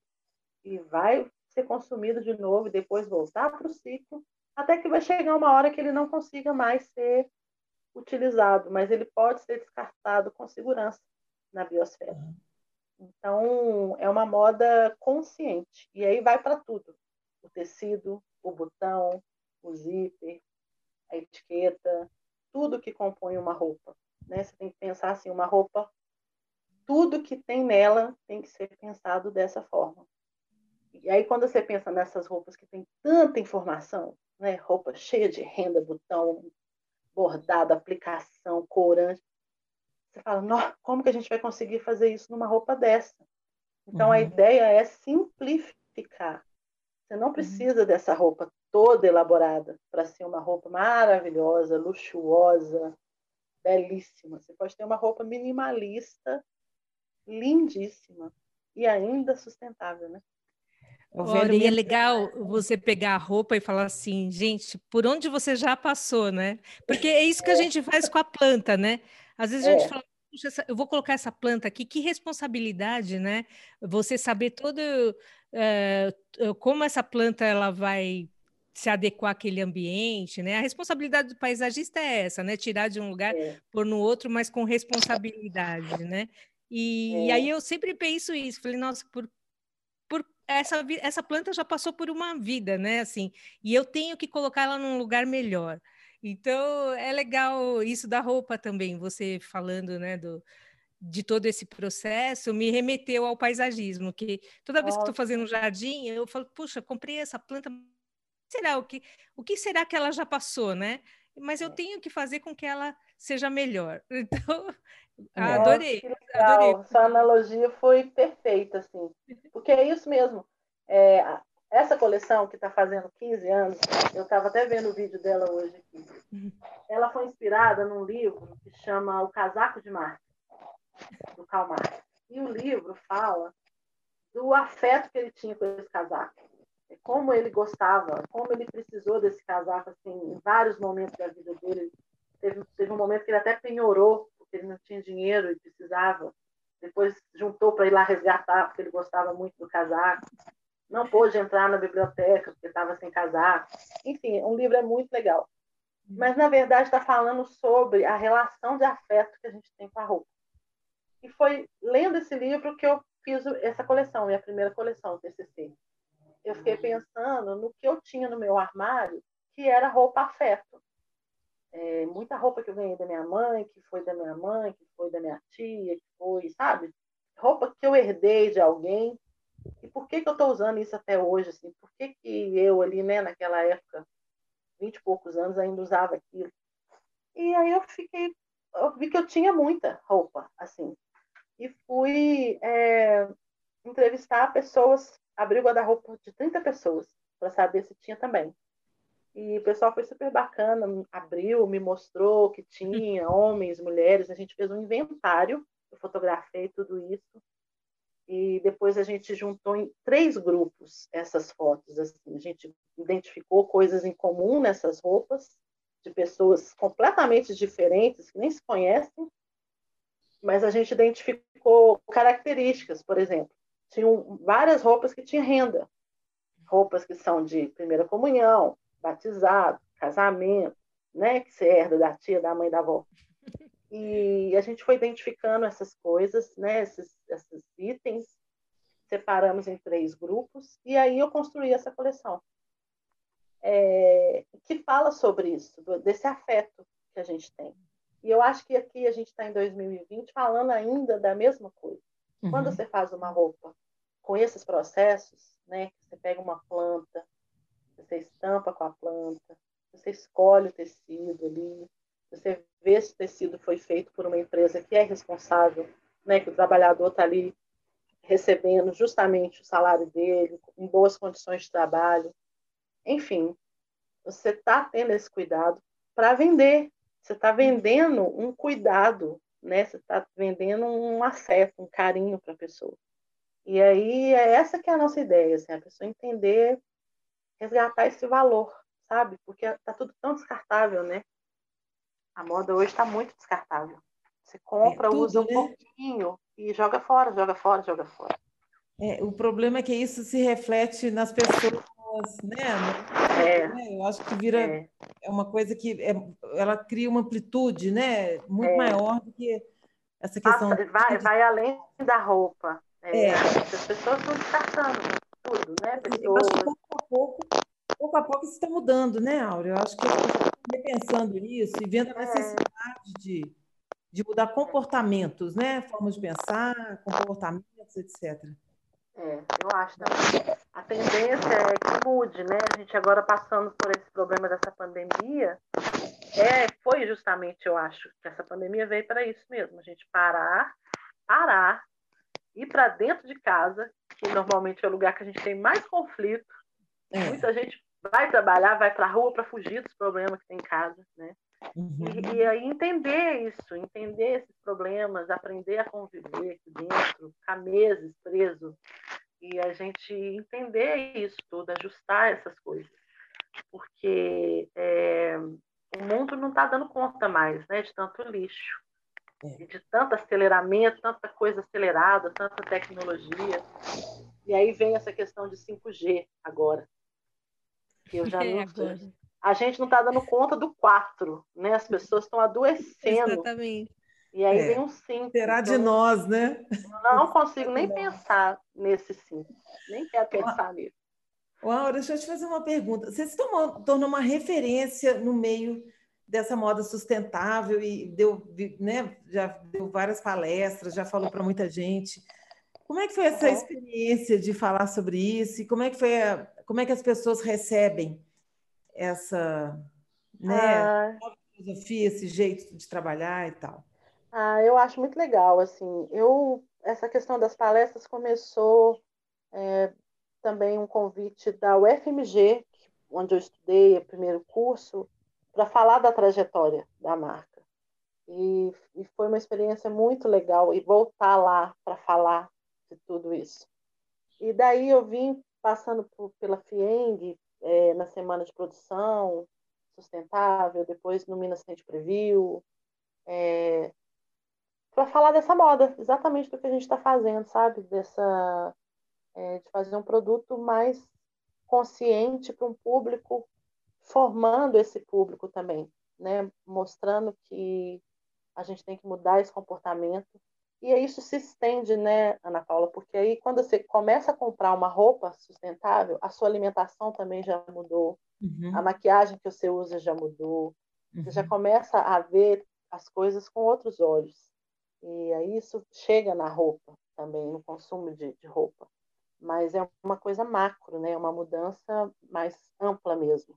e vai ser consumido de novo e depois voltar para o ciclo, até que vai chegar uma hora que ele não consiga mais ser utilizado, mas ele pode ser descartado com segurança na biosfera. Então, é uma moda consciente. E aí vai para tudo: o tecido, o botão, o zíper, a etiqueta, tudo que compõe uma roupa. Né? Você tem que pensar assim: uma roupa, tudo que tem nela tem que ser pensado dessa forma. E aí, quando você pensa nessas roupas que tem tanta informação, né? roupa cheia de renda, botão, bordado, aplicação, corante, você fala, como que a gente vai conseguir fazer isso numa roupa dessa? Então, uhum. a ideia é simplificar. Você não uhum. precisa uhum. dessa roupa toda elaborada para ser uma roupa maravilhosa, luxuosa, belíssima. Você pode ter uma roupa minimalista, lindíssima e ainda sustentável, né? Olha, e é legal você pegar a roupa e falar assim, gente, por onde você já passou, né? Porque é isso que a gente faz com a planta, né? Às vezes a gente é. fala, Puxa, eu vou colocar essa planta aqui, que responsabilidade, né? Você saber todo é, como essa planta ela vai se adequar àquele ambiente, né? A responsabilidade do paisagista é essa, né? Tirar de um lugar, é. pôr no outro, mas com responsabilidade, né? E, é. e, aí eu sempre penso isso, falei, nossa, por, por essa, essa planta já passou por uma vida, né? Assim, e eu tenho que colocar ela num lugar melhor. Então, é legal isso da roupa também, você falando, né, do, de todo esse processo, me remeteu ao paisagismo, que toda vez que estou fazendo um jardim, eu falo, puxa, comprei essa planta, será o que, o que será que ela já passou, né? Mas eu é. tenho que fazer com que ela seja melhor. Então, adorei, adorei. Sua analogia foi perfeita, assim, porque é isso mesmo. É, essa coleção, que está fazendo 15 anos, eu estava até vendo o vídeo dela hoje aqui. Uhum. Ela foi inspirada num livro que chama O Casaco de Marte, do Karl Marx. E o livro fala do afeto que ele tinha com esse casaco. Como ele gostava, como ele precisou desse casaco assim, em vários momentos da vida dele. Teve, teve um momento que ele até penhorou, porque ele não tinha dinheiro e precisava. Depois juntou para ir lá resgatar, porque ele gostava muito do casaco não pôde entrar na biblioteca porque estava sem casar. Enfim, um livro é muito legal. Mas, na verdade, está falando sobre a relação de afeto que a gente tem com a roupa. E foi lendo esse livro que eu fiz essa coleção, minha primeira coleção, TCC. Eu fiquei pensando no que eu tinha no meu armário, que era roupa afeto. É, muita roupa que eu ganhei da minha mãe, que foi da minha mãe, que foi da minha tia, que foi, sabe? Roupa que eu herdei de alguém e por que, que eu estou usando isso até hoje? Assim? Por que, que eu ali, né, naquela época, vinte e poucos anos, ainda usava aquilo? E aí eu fiquei, eu vi que eu tinha muita roupa, assim. E fui é, entrevistar pessoas, abri o guarda-roupa de 30 pessoas, para saber se tinha também. E o pessoal foi super bacana, abriu, me mostrou que tinha homens, mulheres, a gente fez um inventário, eu fotografei tudo isso e depois a gente juntou em três grupos essas fotos. Assim. A gente identificou coisas em comum nessas roupas, de pessoas completamente diferentes, que nem se conhecem, mas a gente identificou características, por exemplo. Tinham várias roupas que tinham renda, roupas que são de primeira comunhão, batizado, casamento, né, que você herda da tia, da mãe, da avó. E a gente foi identificando essas coisas, né, esses, esses itens, separamos em três grupos, e aí eu construí essa coleção, é, que fala sobre isso, desse afeto que a gente tem. E eu acho que aqui a gente está em 2020 falando ainda da mesma coisa. Uhum. Quando você faz uma roupa com esses processos, né, você pega uma planta, você estampa com a planta, você escolhe o tecido ali, você vê se o tecido foi feito por uma empresa que é responsável, né, que o trabalhador está ali recebendo justamente o salário dele, em boas condições de trabalho. Enfim, você está tendo esse cuidado para vender Você está vendendo um cuidado, né? Você está vendendo um afeto, um carinho para a pessoa. E aí é essa que é a nossa ideia, assim, a pessoa entender, resgatar esse valor, sabe? Porque está tudo tão descartável, né? A moda hoje está muito descartável. Você compra, é tudo, usa um né? pouquinho e joga fora, joga fora, joga fora. É, o problema é que isso se reflete nas pessoas, né? É. Né? Eu acho que vira é. é uma coisa que é, ela cria uma amplitude, né? Muito é. maior do que essa questão. Passa, vai, vai além da roupa. É, é. As pessoas estão descartando tudo, né? Pessoas... pouco pouco, a pouco isso está mudando, né, Áurea? Eu acho que repensando isso e vendo a é. necessidade de, de mudar comportamentos, né? Formas de pensar, comportamentos, etc. É, eu acho também. A tendência é que mude, né? A gente agora passando por esse problema dessa pandemia, é, foi justamente, eu acho, que essa pandemia veio para isso mesmo, a gente parar, parar ir para dentro de casa, que normalmente é o lugar que a gente tem mais conflito. É. Muita gente vai trabalhar, vai para a rua para fugir dos problemas que tem em casa, né? Uhum. E, e, aí entender isso, entender esses problemas, aprender a conviver aqui dentro, ficar meses preso e a gente entender isso tudo, ajustar essas coisas, porque é, o mundo não está dando conta mais, né, de tanto lixo. É. de tanto aceleramento, tanta coisa acelerada, tanta tecnologia. E aí vem essa questão de 5G agora. Eu já é, não A gente não está dando conta do 4, né? As pessoas estão adoecendo. Exatamente. E aí é. vem um 5. Será então, de nós, né? Não consigo nem pensar nesse 5. Nem quero pensar nisso. Uau, deixa eu te fazer uma pergunta. Você se tornou, tornou uma referência no meio dessa moda sustentável e deu, né, já deu várias palestras, já falou para muita gente. Como é que foi essa experiência de falar sobre isso e como é que foi a, como é que as pessoas recebem essa né, ah. filosofia, esse jeito de trabalhar e tal? Ah, eu acho muito legal assim. Eu essa questão das palestras começou é, também um convite da UFMG, onde eu estudei o primeiro curso, para falar da trajetória da marca. E, e, foi uma experiência muito legal e voltar lá para falar de tudo isso. E daí eu vim passando por, pela FIENG é, na semana de produção sustentável, depois no Minas Sente Preview, é, para falar dessa moda, exatamente do que a gente está fazendo, sabe? Dessa, é, de fazer um produto mais consciente para um público formando esse público também, né? mostrando que a gente tem que mudar esse comportamento. E isso se estende, né, Ana Paula? Porque aí, quando você começa a comprar uma roupa sustentável, a sua alimentação também já mudou, uhum. a maquiagem que você usa já mudou, uhum. você já uhum. começa a ver as coisas com outros olhos. E aí isso chega na roupa também, no consumo de, de roupa. Mas é uma coisa macro, né? Uma mudança mais ampla mesmo.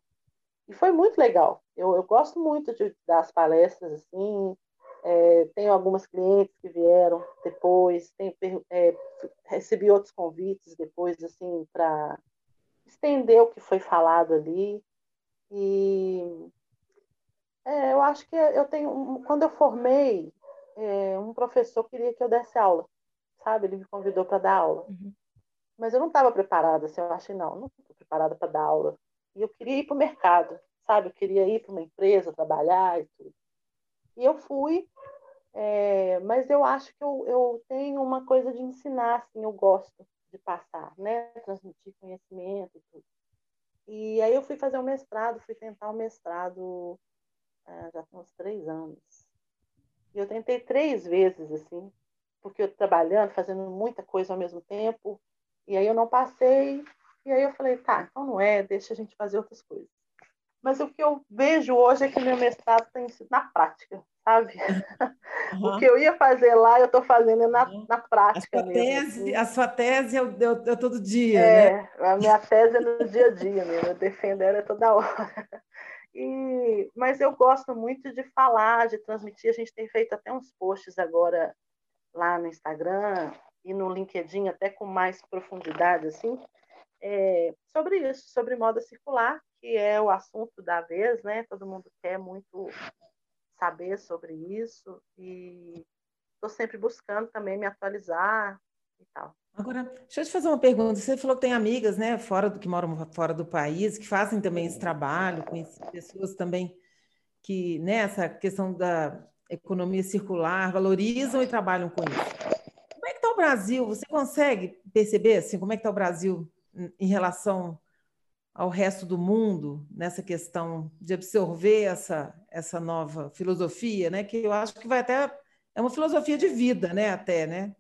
E foi muito legal. Eu, eu gosto muito de dar as palestras assim. É, tenho algumas clientes que vieram depois, tenho, é, recebi outros convites depois, assim, para estender o que foi falado ali. E é, eu acho que eu tenho. Quando eu formei, é, um professor queria que eu desse aula, sabe? Ele me convidou para dar aula. Uhum. Mas eu não estava preparada, assim, eu achei, não, não estou preparada para dar aula. E eu queria ir para o mercado, sabe? Eu queria ir para uma empresa, trabalhar e tudo. E eu fui, é, mas eu acho que eu, eu tenho uma coisa de ensinar, assim, eu gosto de passar, né? Transmitir conhecimento e tudo. E aí eu fui fazer o um mestrado, fui tentar o um mestrado é, já tem uns três anos. E eu tentei três vezes, assim, porque eu trabalhando, fazendo muita coisa ao mesmo tempo, e aí eu não passei, e aí eu falei, tá, então não é, deixa a gente fazer outras coisas. Mas o que eu vejo hoje é que meu mestrado tem sido na prática, sabe? Uhum. o que eu ia fazer lá, eu estou fazendo na, na prática. A sua, mesmo, tese, assim. a sua tese é, é, é todo dia, é, né? A minha tese é no dia a dia mesmo, eu defendo ela toda hora. E, mas eu gosto muito de falar, de transmitir. A gente tem feito até uns posts agora lá no Instagram e no LinkedIn, até com mais profundidade, assim, é, sobre isso, sobre moda circular, que é o assunto da vez, né? Todo mundo quer muito saber sobre isso e estou sempre buscando também me atualizar e tal. Agora, deixa eu te fazer uma pergunta. Você falou que tem amigas, né, fora do que moram fora do país, que fazem também esse trabalho, conheci pessoas também que nessa né, questão da economia circular valorizam e trabalham com isso. Como é que está o Brasil? Você consegue perceber assim, como é que está o Brasil em relação ao resto do mundo nessa questão de absorver essa, essa nova filosofia, né? Que eu acho que vai até é uma filosofia de vida, né? Até, né?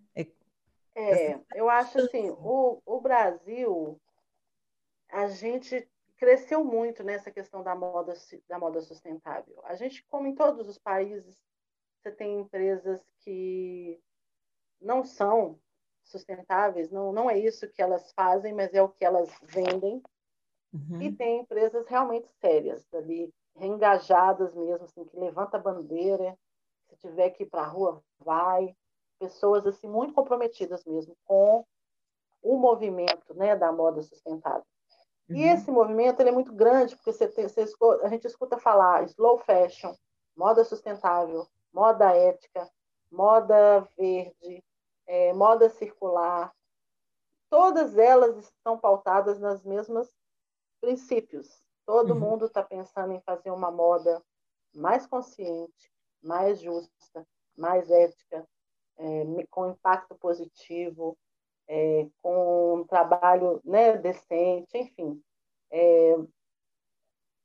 É, eu acho assim, o, o Brasil, a gente cresceu muito nessa questão da moda, da moda sustentável. A gente, como em todos os países, você tem empresas que não são sustentáveis, não, não é isso que elas fazem, mas é o que elas vendem. Uhum. E tem empresas realmente sérias, ali, reengajadas mesmo, assim, que levanta a bandeira, se tiver que ir para a rua, vai pessoas assim muito comprometidas mesmo com o movimento né, da moda sustentável. Uhum. E esse movimento ele é muito grande, porque você tem, você, a gente escuta falar slow fashion, moda sustentável, moda ética, moda verde, é, moda circular. Todas elas estão pautadas nas mesmas princípios. Todo uhum. mundo está pensando em fazer uma moda mais consciente, mais justa, mais ética, é, com impacto positivo, é, com um trabalho né, decente, enfim. É,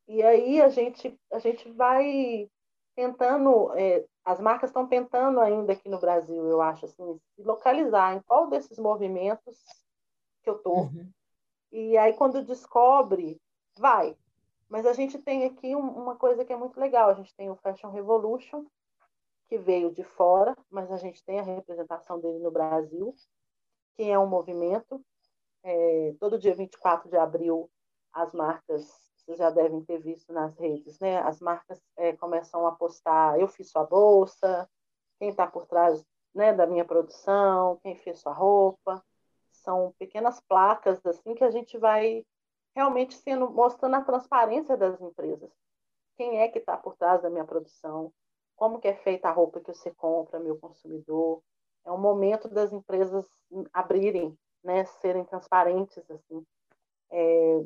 e aí a gente, a gente vai tentando, é, as marcas estão tentando ainda aqui no Brasil, eu acho, assim, se localizar em qual desses movimentos que eu estou. Uhum. E aí, quando descobre, vai. Mas a gente tem aqui uma coisa que é muito legal. A gente tem o Fashion Revolution, que veio de fora, mas a gente tem a representação dele no Brasil, que é um movimento. É, todo dia 24 de abril, as marcas, vocês já devem ter visto nas redes, né? As marcas é, começam a postar: eu fiz sua bolsa, quem está por trás né, da minha produção, quem fez sua roupa. São pequenas placas assim que a gente vai realmente sendo mostrando a transparência das empresas. Quem é que está por trás da minha produção? como que é feita a roupa que você compra, meu consumidor. É um momento das empresas abrirem, né, serem transparentes, assim, é,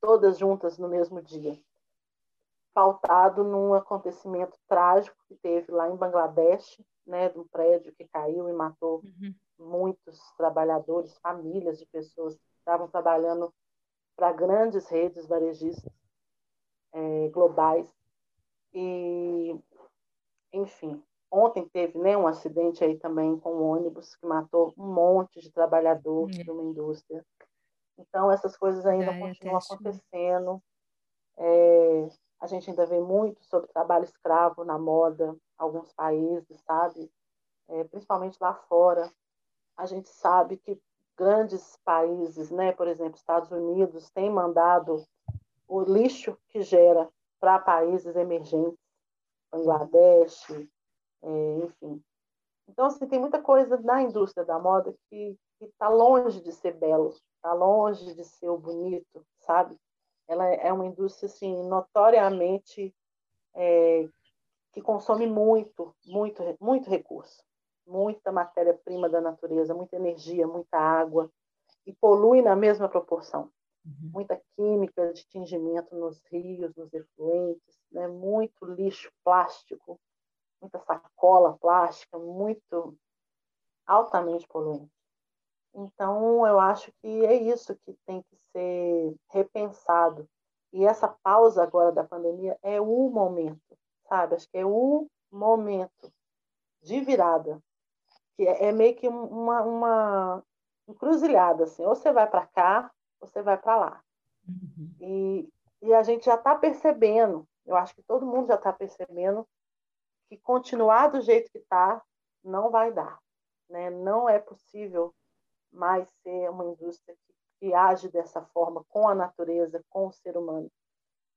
todas juntas no mesmo dia. Pautado num acontecimento trágico que teve lá em Bangladesh, né, de um prédio que caiu e matou uhum. Muitos trabalhadores, famílias de pessoas que estavam trabalhando para grandes redes varejistas é, globais. E enfim, ontem teve né, um acidente aí também com um ônibus que matou um monte de trabalhador é. de uma indústria. Então, essas coisas ainda é, continuam acontecendo. É, a gente ainda vê muito sobre trabalho escravo na moda, alguns países, sabe? É, principalmente lá fora. A gente sabe que grandes países, né, por exemplo, Estados Unidos, têm mandado o lixo que gera para países emergentes Bangladesh, é, enfim. Então, assim, tem muita coisa na indústria da moda que está longe de ser belo, está longe de ser o bonito, sabe? Ela é uma indústria, assim, notoriamente é, que consome muito, muito, muito recurso, muita matéria-prima da natureza, muita energia, muita água, e polui na mesma proporção. Uhum. Muita química de tingimento nos rios, nos efluentes, né? muito lixo plástico, muita sacola plástica, muito altamente poluente. Então, eu acho que é isso que tem que ser repensado. E essa pausa agora da pandemia é o momento, sabe? Acho que é o momento de virada. Que é, é meio que uma, uma encruzilhada, assim. Ou você vai para cá, ou você vai para lá. Uhum. E, e a gente já está percebendo eu acho que todo mundo já está percebendo que continuar do jeito que está não vai dar. Né? Não é possível mais ser uma indústria que, que age dessa forma com a natureza, com o ser humano,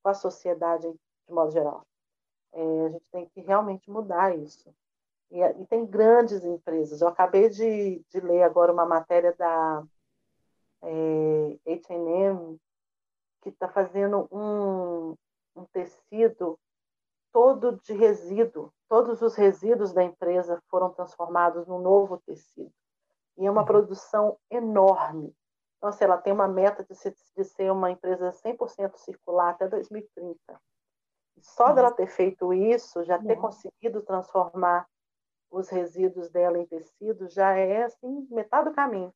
com a sociedade de modo geral. É, a gente tem que realmente mudar isso. E, e, tem grandes empresas. Eu acabei de, de ler agora uma matéria da é, H&M que está fazendo um, um tecido todo de resíduo. Todos os resíduos da empresa foram transformados num novo tecido. E é uma uhum. produção enorme. Então, assim, ela tem uma meta de ser, de ser uma empresa 100% circular até 2030. Só dela ter feito isso, já ter conseguido transformar os resíduos dela em tecido, já é assim metade do caminho.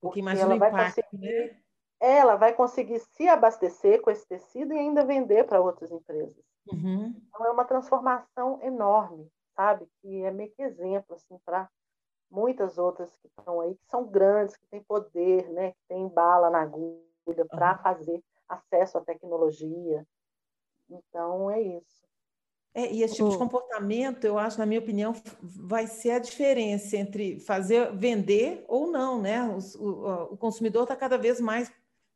Porque, Porque ela vai impacto, conseguir, né? ela vai conseguir se abastecer com esse tecido e ainda vender para outras empresas. Uhum. Então é uma transformação enorme, sabe? Que é meio que exemplo assim para muitas outras que estão aí, que são grandes, que têm poder, né? Que têm bala na agulha para uhum. fazer acesso à tecnologia. Então é isso. É, e esse tipo de comportamento, eu acho, na minha opinião, vai ser a diferença entre fazer vender ou não, né? o, o, o consumidor está cada vez mais,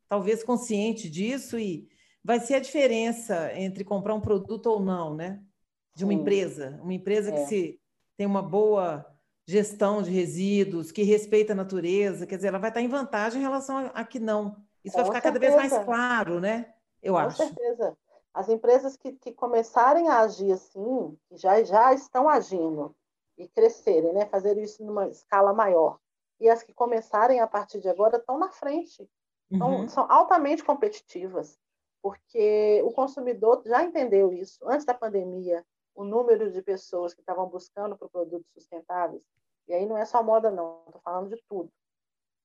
talvez, consciente disso e vai ser a diferença entre comprar um produto ou não, né? De uma Sim. empresa, uma empresa é. que se tem uma boa gestão de resíduos, que respeita a natureza, quer dizer, ela vai estar em vantagem em relação a, a que não. Isso Com vai ficar certeza. cada vez mais claro, né? Eu Com acho. Com certeza. As empresas que, que começarem a agir assim, já, já estão agindo e crescerem, né? fazer isso numa escala maior. E as que começarem a partir de agora estão na frente, uhum. são altamente competitivas, porque o consumidor já entendeu isso. Antes da pandemia, o número de pessoas que estavam buscando por produtos sustentáveis, e aí não é só moda, não, estou falando de tudo,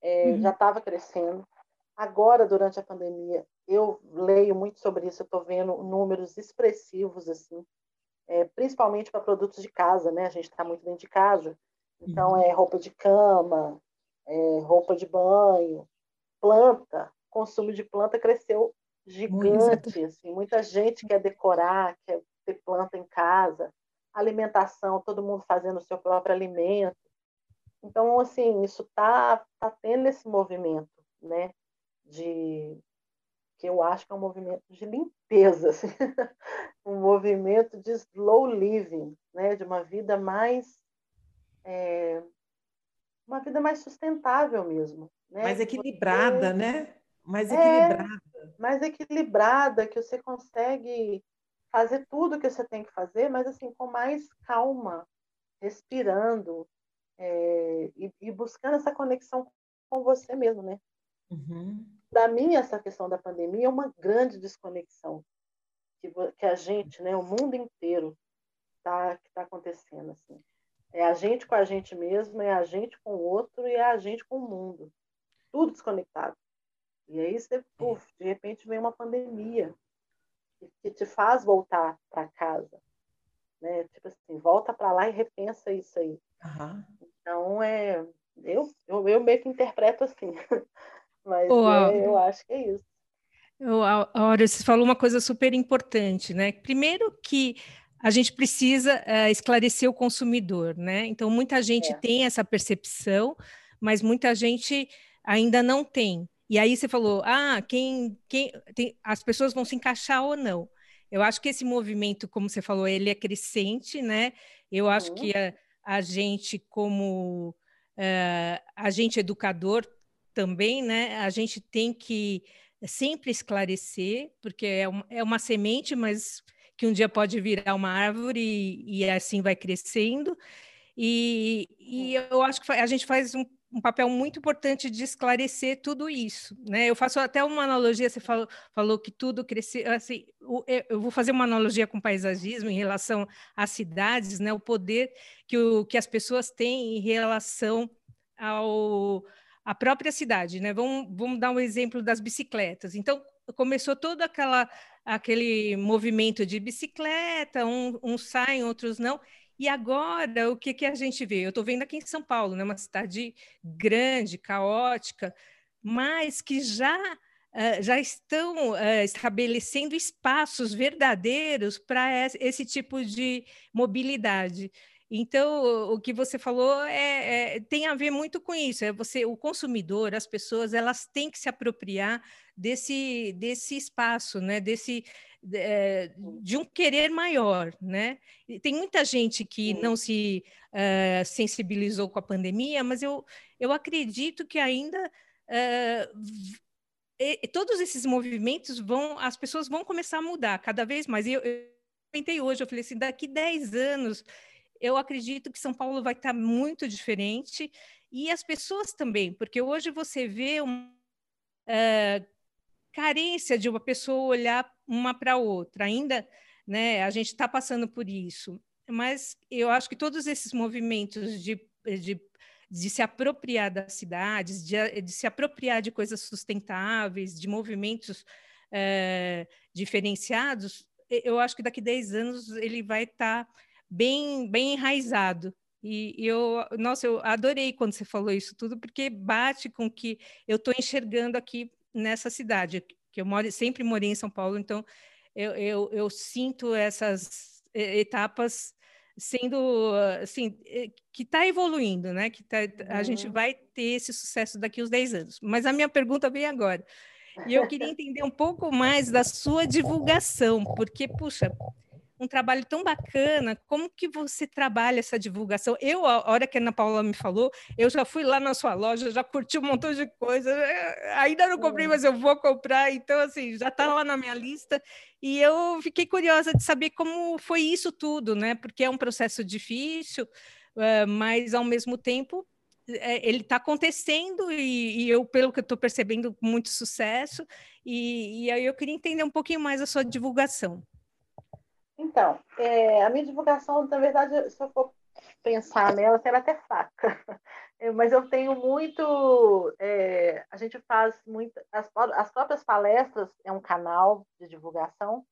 é, uhum. já estava crescendo. Agora, durante a pandemia, eu leio muito sobre isso, eu estou vendo números expressivos, assim, é, principalmente para produtos de casa, né? A gente está muito dentro de casa, então uhum. é roupa de cama, é, roupa de banho, planta, consumo de planta cresceu gigante, assim, muita gente quer decorar, quer ter planta em casa, alimentação, todo mundo fazendo o seu próprio alimento. Então, assim, isso está tá tendo esse movimento, né? De que eu acho que é um movimento de limpeza, assim, um movimento de slow living, né, de uma vida mais é, uma vida mais sustentável mesmo, né? mais equilibrada, você... né? Mais é, equilibrada, é, mais equilibrada que você consegue fazer tudo que você tem que fazer, mas assim com mais calma, respirando é, e, e buscando essa conexão com você mesmo, né? Uhum. Para mim, essa questão da pandemia é uma grande desconexão que, que a gente, né, o mundo inteiro, tá, que está acontecendo. Assim. É a gente com a gente mesmo, é a gente com o outro e é a gente com o mundo. Tudo desconectado. E aí você, puf, de repente vem uma pandemia que, que te faz voltar para casa. Né? Tipo assim, volta para lá e repensa isso aí. Uhum. Então, é, eu, eu, eu meio que interpreto assim. Mas é, eu acho que é isso. Aura, você falou uma coisa super importante, né? Primeiro que a gente precisa uh, esclarecer o consumidor, né? Então, muita gente é. tem essa percepção, mas muita gente ainda não tem. E aí você falou, ah, quem, quem tem, as pessoas vão se encaixar ou não. Eu acho que esse movimento, como você falou, ele é crescente, né? Eu acho uhum. que a, a, gente, como uh, agente educador, também, né, a gente tem que sempre esclarecer, porque é, um, é uma semente, mas que um dia pode virar uma árvore e, e assim vai crescendo. E, e, eu acho que a gente faz um, um, papel muito importante de esclarecer tudo isso. Né? Eu faço até uma analogia, você falou, falou que tudo cresceu. Assim, eu vou fazer uma analogia com paisagismo em relação às cidades, né? o poder que, o, que as pessoas têm em relação ao a própria cidade, né? Vamos, vamos dar um exemplo das bicicletas. Então, começou todo aquela, aquele movimento de bicicleta, um, uns saem, outros não. E agora, o que, que a gente vê? Eu estou vendo aqui em São Paulo, né? uma cidade grande, caótica, mas que já, uh, já estão uh, estabelecendo espaços verdadeiros para esse tipo de mobilidade. Então, o que você falou é, é, tem a ver muito com isso. É você, o consumidor, as pessoas, elas têm que se apropriar desse, desse espaço, né? Desse é, de um querer maior, né? E tem muita gente que não se uh, sensibilizou com a pandemia, mas eu, eu acredito que ainda uh, e, todos esses movimentos vão, as pessoas vão começar a mudar cada vez mais. Eu, eu comentei hoje, eu falei assim, daqui 10 anos, eu acredito que São Paulo vai estar muito diferente e as pessoas também, porque hoje você vê uma uh, carência de uma pessoa olhar uma para outra. Ainda, né, a gente está passando por isso, mas eu acho que todos esses movimentos de, de, de se apropriar das cidades, de, de, se apropriar de coisas sustentáveis, de movimentos uh, diferenciados, eu acho que daqui a 10 anos ele vai estar tá bem, bem enraizado. E, eu, nossa, eu adorei quando você falou isso tudo, porque bate com o que eu estou enxergando aqui nessa cidade, que eu moro, sempre morei em São Paulo, então eu, eu, eu sinto essas etapas sendo assim que está evoluindo, né? Que tá, a uhum. gente vai ter esse sucesso daqui uns 10 anos. Mas a minha pergunta vem agora. E eu queria entender um pouco mais da sua divulgação, porque, puxa, um trabalho tão bacana. Como que você trabalha essa divulgação? Eu, a hora que a Ana Paula me falou, eu já fui lá na sua loja, já curti um montão de coisa. Eh, ainda não comprei, mas eu vou comprar. Então, assim, já está lá na minha lista. E eu fiquei curiosa de saber como foi isso tudo, né? Porque é um processo difícil, eh, mas ao mesmo tempo eh, ele está acontecendo e, e, eu, pelo que eu estou percebendo, muito sucesso. E, e aí eu queria entender um pouquinho mais a sua divulgação. Então, é, a minha divulgação, na verdade, se eu for pensar nela, será até fraca. Mas eu tenho muito. É, a gente faz muito. As, as, próprias palestras é um canal de divulgação.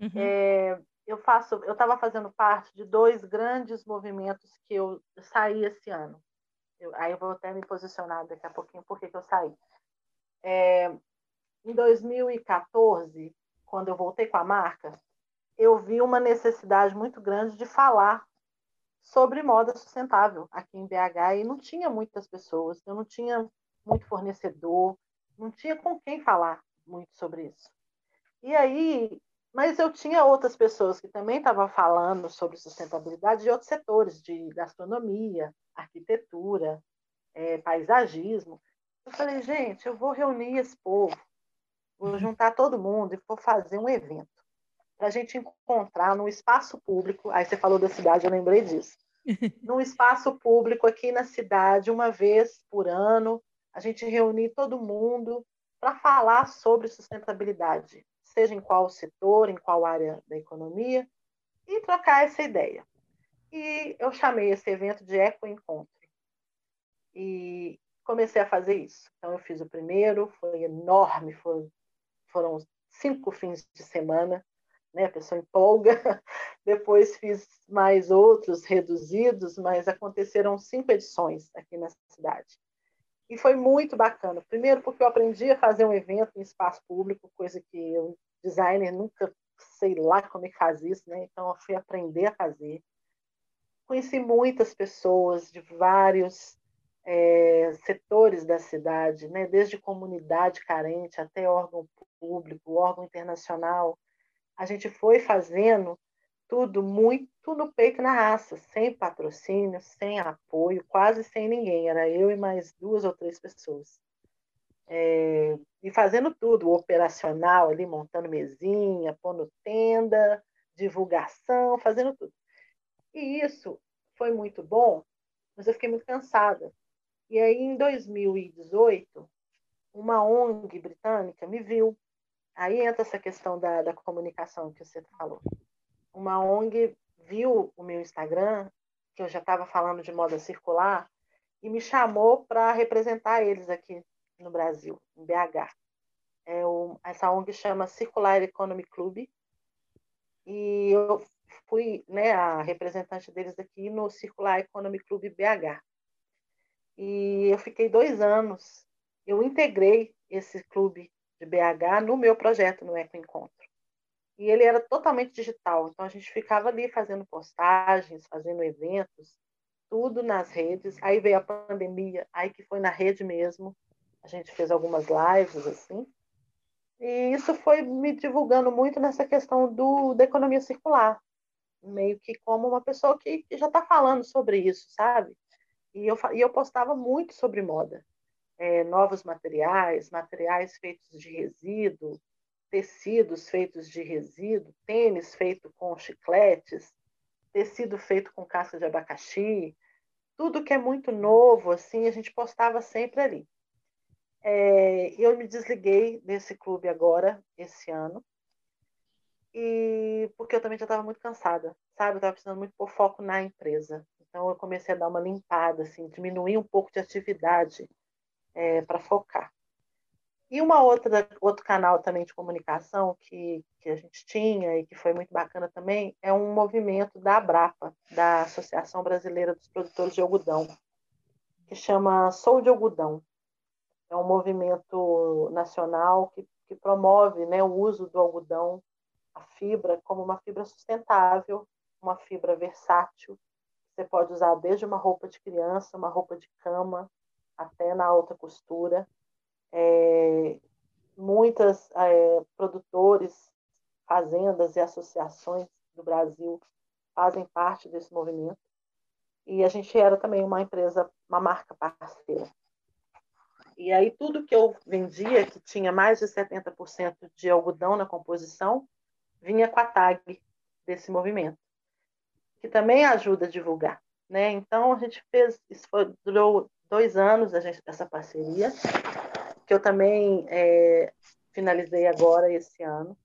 Uhum. É, eu faço. Eu estava fazendo parte de dois grandes movimentos que eu saí esse ano. Eu, aí eu vou até me posicionar daqui a pouquinho por que eu saí. É, em 2014, quando eu voltei com a marca, eu vi uma necessidade muito grande de falar sobre moda sustentável aqui em BH e não tinha muitas pessoas, eu não tinha muito fornecedor, não tinha com quem falar muito sobre isso. E aí, mas eu tinha outras pessoas que também estavam falando sobre sustentabilidade de outros setores, de gastronomia, arquitetura, é, paisagismo. Eu falei, gente, eu vou reunir esse povo, vou juntar todo mundo e vou fazer um evento para a gente encontrar no espaço público. Aí você falou da cidade, eu lembrei disso. Num espaço público aqui na cidade, uma vez por ano, a gente reunir todo mundo para falar sobre sustentabilidade, seja em qual setor, em qual área da economia, e trocar essa ideia. E eu chamei esse evento de Eco Encontro. E comecei a fazer isso. Então, eu fiz o primeiro, foi enorme, foi, foram cinco fins de semana né? A pessoa empolga. Depois fiz mais outros reduzidos, mas aconteceram cinco edições aqui nessa cidade. E foi muito bacana. Primeiro, porque eu aprendi a fazer um evento em espaço público, coisa que eu, designer, nunca sei lá como é que faz isso, né? Então, eu fui aprender a fazer. Conheci muitas pessoas de vários é, setores da cidade, né? desde comunidade carente até órgão público, órgão internacional, a gente foi fazendo tudo muito no peito na raça, sem patrocínio, sem apoio, quase sem ninguém. Era eu e mais duas ou três pessoas. É, e fazendo tudo, operacional ali, montando mesinha, pondo tenda, divulgação, fazendo tudo. E isso foi muito bom, mas eu fiquei muito cansada. E aí, em 2018, uma ONG britânica me viu Aí entra essa questão da, da comunicação que você falou. Uma ONG viu o meu Instagram, que eu já estava falando de moda circular, e me chamou para representar eles aqui no Brasil, em BH. É o, essa ONG chama Circular Economy Club, e eu fui né, a representante deles aqui no Circular Economy Club BH. E eu fiquei dois anos, eu integrei esse clube de BH no meu projeto no Eco Encontro. E ele era totalmente digital, então a gente ficava ali fazendo postagens, fazendo eventos, tudo nas redes. Aí veio a pandemia, aí que foi na rede mesmo. A gente fez algumas lives assim. E isso foi me divulgando muito nessa questão do, da economia circular, meio que como uma pessoa que, que já está falando sobre isso, sabe? E eu, e eu postava muito sobre moda é, novos materiais, materiais feitos de resíduo, tecidos feitos de resíduo, tênis feito com chicletes, tecido feito com casca de abacaxi, tudo que é muito novo, assim, a gente postava sempre ali. É, eu me desliguei desse clube agora, esse ano, e porque eu também já estava muito cansada, sabe? Eu estava precisando muito pôr foco na empresa. Então eu comecei a dar uma limpada, assim, diminuir um pouco de atividade é, para focar. E uma outra outro canal também de comunicação que, que a gente tinha e que foi muito bacana também é um movimento da Abrapa, da Associação Brasileira dos Produtores de Algodão, que chama Sou de Algodão. É um movimento nacional que, que promove né, o uso do algodão, a fibra, como uma fibra sustentável, uma fibra versátil. Você pode usar desde uma roupa de criança, uma roupa de cama, até na alta costura é, muitas é, produtores, fazendas e associações do Brasil fazem parte desse movimento. E a gente era também uma empresa, uma marca parceira. E aí tudo que eu vendia, que tinha mais de 70% de algodão na composição, vinha com a tag desse movimento, que também ajuda a divulgar. Né? Então a gente fez, isso foi, durou dois anos a gente, essa parceria, que eu também é, finalizei agora esse ano.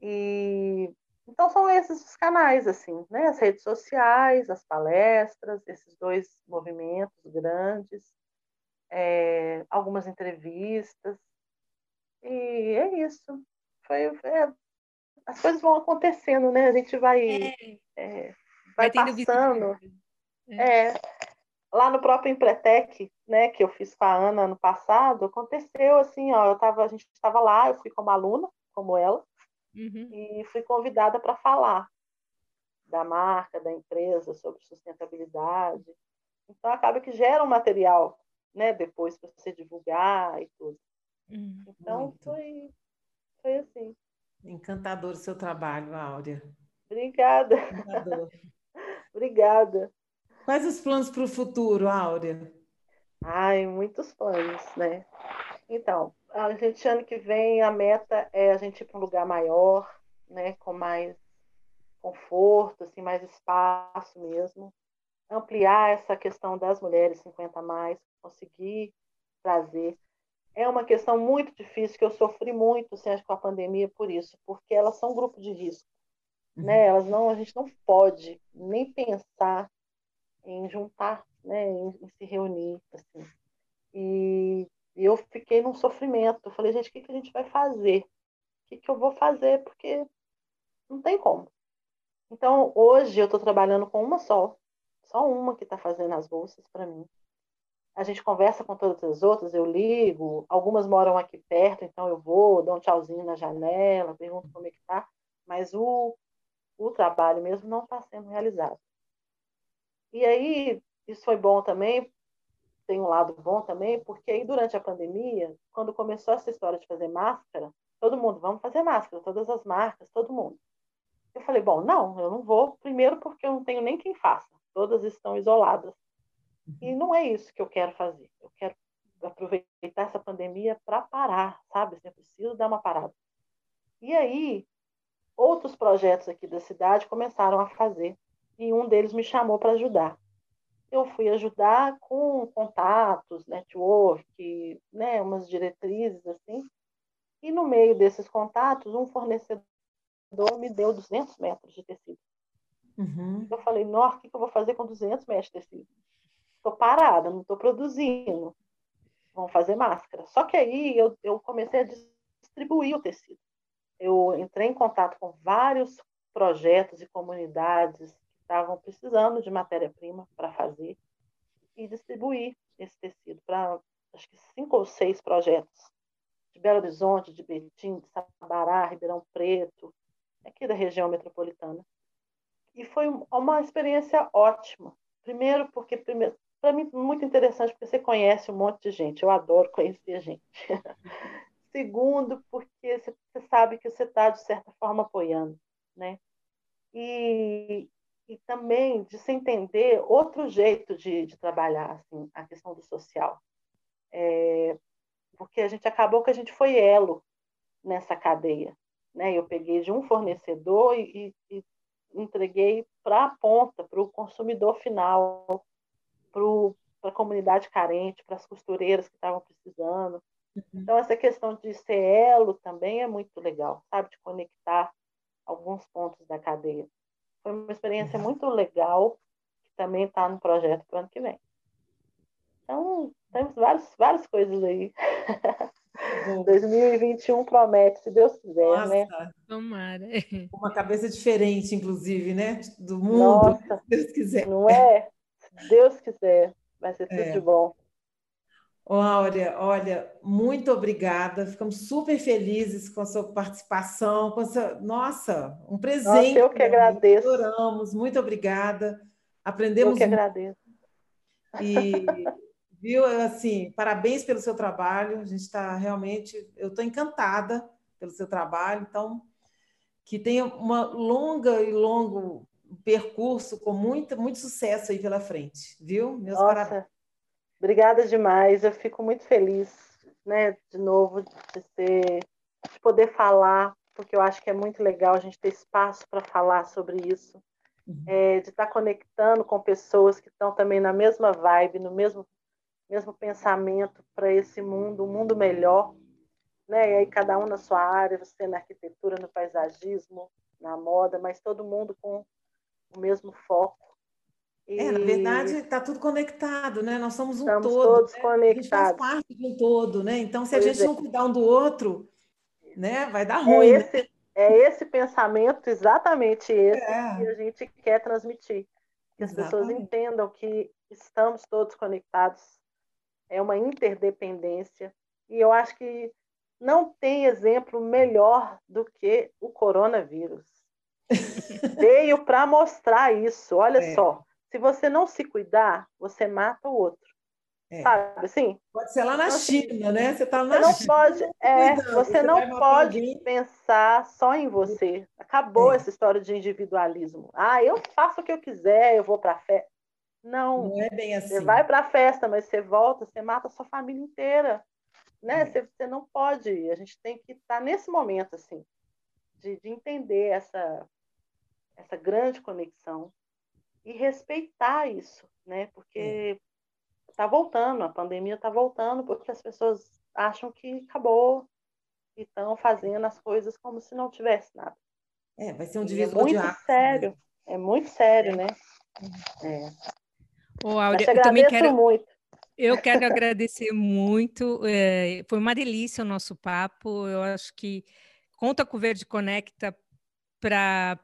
E então são esses os canais assim, né? As redes sociais, as palestras, esses dois movimentos grandes, é, algumas entrevistas e é isso. Foi, é, as coisas vão acontecendo, né? A gente vai é, é vai, vai passando. É. lá no próprio Empretec, né, que eu fiz com a Ana ano passado, aconteceu assim, ó, eu tava, a gente estava lá, eu fui como aluna, como ela, uhum. e fui convidada para falar da marca, da empresa, sobre sustentabilidade. Então acaba que gera um material, né, depois para você divulgar e tudo. Uhum. Então foi, foi assim. Encantador o seu trabalho, Áurea. Obrigada. Obrigada. Quais os planos para o futuro, Áurea? Ai, muitos planos, né? Então, a gente ano que vem a meta é a gente ir para um lugar maior, né, com mais conforto, assim, mais espaço mesmo, ampliar essa questão das mulheres 50 a mais, conseguir trazer. É uma questão muito difícil que eu sofri muito, assim, acho, com a pandemia por isso, porque elas são um grupo de risco, né? uhum. né? Elas não, a gente não pode nem pensar em juntar, né, em, em se reunir, assim. E, e, eu fiquei num sofrimento. Eu falei, gente, o que, que a gente vai fazer? O que, que eu vou fazer? Porque não tem como. Então, hoje eu estou trabalhando com uma só, só uma que está fazendo as bolsas para mim. A gente conversa com todas as outras, eu ligo, algumas moram aqui perto, então eu vou, dou um tchauzinho na janela, pergunto como é que tá, mas o, o trabalho mesmo não está sendo realizado. E aí, isso foi bom também, tem um lado bom também, porque aí durante a pandemia, quando começou essa história de fazer máscara, todo mundo, vamos fazer máscara, todas as marcas, todo mundo. Eu falei, bom, não, eu não vou, primeiro porque eu não tenho nem quem faça, todas estão isoladas. E não é isso que eu quero fazer. Eu quero aproveitar essa pandemia para parar, sabe? Assim, eu preciso dar uma parada. E aí, outros projetos aqui da cidade começaram a fazer e um deles me chamou para ajudar. Eu fui ajudar com contatos, network, né, umas diretrizes assim. E no meio desses contatos, um fornecedor me deu 200 metros de tecido. Uhum. Eu falei, nossa, o que eu vou fazer com 200 metros de tecido? Estou parada, não estou produzindo. Vamos fazer máscara. Só que aí eu, eu comecei a distribuir o tecido. Eu entrei em contato com vários projetos e comunidades estavam precisando de matéria-prima para fazer e distribuir esse tecido para acho que cinco ou seis projetos de Belo Horizonte, de Betim, de Sabará, Ribeirão Preto, aqui da região metropolitana. E foi uma experiência ótima. Primeiro, porque para mim muito interessante porque você conhece um monte de gente. Eu adoro conhecer gente. Segundo, porque você sabe que você está de certa forma apoiando, né? E, e também de se entender outro jeito de, de trabalhar assim, a questão do social. É, porque a gente acabou que a gente foi elo nessa cadeia. Né? Eu peguei de um fornecedor e, e, e entreguei para a ponta, para o consumidor final, para a comunidade carente, para as costureiras que estavam precisando. Uhum. Então, essa questão de ser elo também é muito legal, sabe? De conectar alguns pontos da cadeia. Foi uma experiência muito legal, que também está no projeto para o ano que vem. Então, temos várias, várias coisas aí. 2021 promete, se Deus quiser, né? Nossa, né? Tomara. Uma cabeça diferente, inclusive, né? Do mundo, Nossa, se Deus quiser. Não é? Se Deus quiser, vai ser tudo é. de bom. Áurea, olha, muito obrigada. Ficamos super felizes com a sua participação, com essa... Nossa, um presente. Nossa, eu que agradeço. Adoramos, muito obrigada. Aprendemos Eu que agradeço. E, viu, assim, parabéns pelo seu trabalho. A gente está realmente... Eu estou encantada pelo seu trabalho. Então, que tenha uma longa e longo percurso com muito, muito sucesso aí pela frente, viu? Meus Nossa. parabéns. Obrigada demais, eu fico muito feliz, né, de novo, de, ter, de poder falar, porque eu acho que é muito legal a gente ter espaço para falar sobre isso, uhum. é, de estar tá conectando com pessoas que estão também na mesma vibe, no mesmo, mesmo pensamento para esse mundo, um mundo melhor, né, e aí cada um na sua área, você na arquitetura, no paisagismo, na moda, mas todo mundo com o mesmo foco e... É, na verdade, está tudo conectado, né? Nós somos um Estamos todo. todos né? conectados. A gente faz parte de um todo, né? Então, se pois a gente é. não cuidar um do outro, né, vai dar ruim. É esse, né? é esse pensamento, exatamente esse, é. que a gente quer transmitir. Que as pessoas entendam que estamos todos conectados, é uma interdependência. E eu acho que não tem exemplo melhor do que o coronavírus. Veio para mostrar isso. Olha é. só, se você não se cuidar, você mata o outro. É. Sabe assim? Pode ser lá na então, assim, China, né? Você está na não China. Pode, é, você, você não pode pensar só em você. Acabou é. essa história de individualismo. Ah, eu faço o que eu quiser, eu vou para a festa. Não, não é bem assim. Você vai para a festa, mas você volta, você mata a sua família inteira. Né? É. Você, você não pode. A gente tem que estar nesse momento assim, de, de entender essa, essa grande conexão e respeitar isso, né? Porque está voltando, a pandemia está voltando, porque as pessoas acham que acabou e estão fazendo as coisas como se não tivesse nada. É, vai ser um divisor é muito de sério, né? é muito sério, né? É. Ô, Áurea, eu também quero muito. Eu quero agradecer muito. É, foi uma delícia o nosso papo. Eu acho que conta com o Verde Conecta para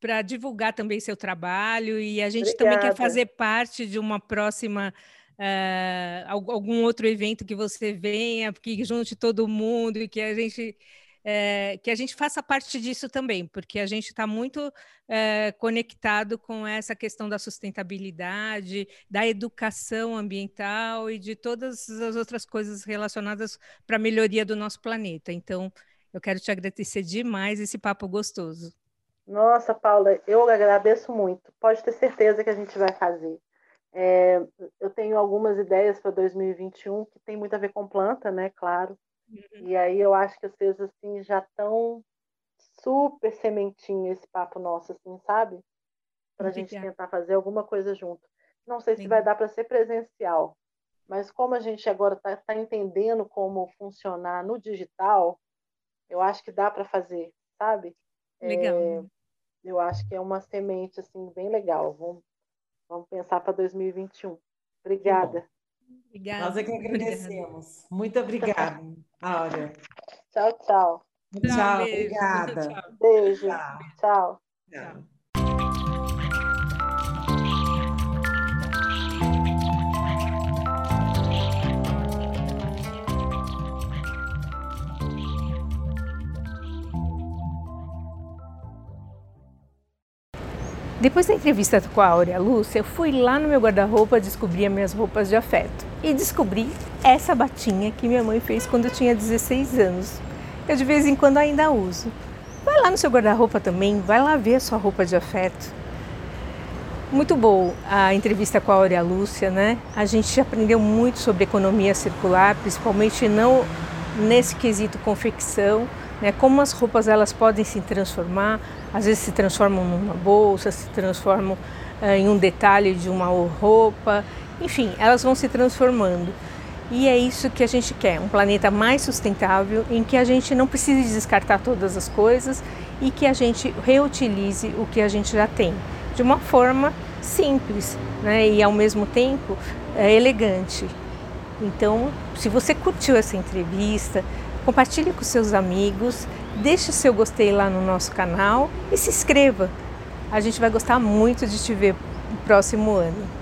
para divulgar também seu trabalho e a gente Obrigada. também quer fazer parte de uma próxima uh, algum outro evento que você venha, que junte todo mundo e que a gente é, que a gente faça parte disso também, porque a gente está muito é, conectado com essa questão da sustentabilidade, da educação ambiental e de todas as outras coisas relacionadas para a melhoria do nosso planeta. Então, eu quero te agradecer demais esse papo gostoso. Nossa, Paula, eu agradeço muito. Pode ter certeza que a gente vai fazer. É, eu tenho algumas ideias para 2021 que tem muito a ver com planta, né? Claro. Uhum. E aí eu acho que vocês assim já estão super sementinho esse papo nosso, assim, sabe? Para a gente tentar fazer alguma coisa junto. Não sei se Sim. vai dar para ser presencial, mas como a gente agora está tá entendendo como funcionar no digital, eu acho que dá para fazer, sabe? Legal. É, eu acho que é uma semente assim bem legal. Vamos, vamos pensar para 2021. Obrigada. Obrigada. Nós é que agradecemos. Obrigada. Muito obrigada, Áurea. Tchau, tchau. Tchau, obrigada. Tchau. Beijo. tchau. tchau. tchau. Depois da entrevista com a Áurea Lúcia, eu fui lá no meu guarda-roupa descobrir as minhas roupas de afeto. E descobri essa batinha que minha mãe fez quando eu tinha 16 anos. Eu de vez em quando ainda uso. Vai lá no seu guarda-roupa também, vai lá ver a sua roupa de afeto. Muito boa a entrevista com a Áurea Lúcia, né? A gente aprendeu muito sobre economia circular, principalmente não nesse quesito confecção, né? Como as roupas elas podem se transformar, às vezes se transformam numa bolsa, se transformam uh, em um detalhe de uma roupa, enfim, elas vão se transformando. E é isso que a gente quer, um planeta mais sustentável em que a gente não precise descartar todas as coisas e que a gente reutilize o que a gente já tem, de uma forma simples né? e ao mesmo tempo é, elegante. Então, se você curtiu essa entrevista, compartilhe com seus amigos, deixe seu gostei lá no nosso canal e se inscreva. A gente vai gostar muito de te ver no próximo ano.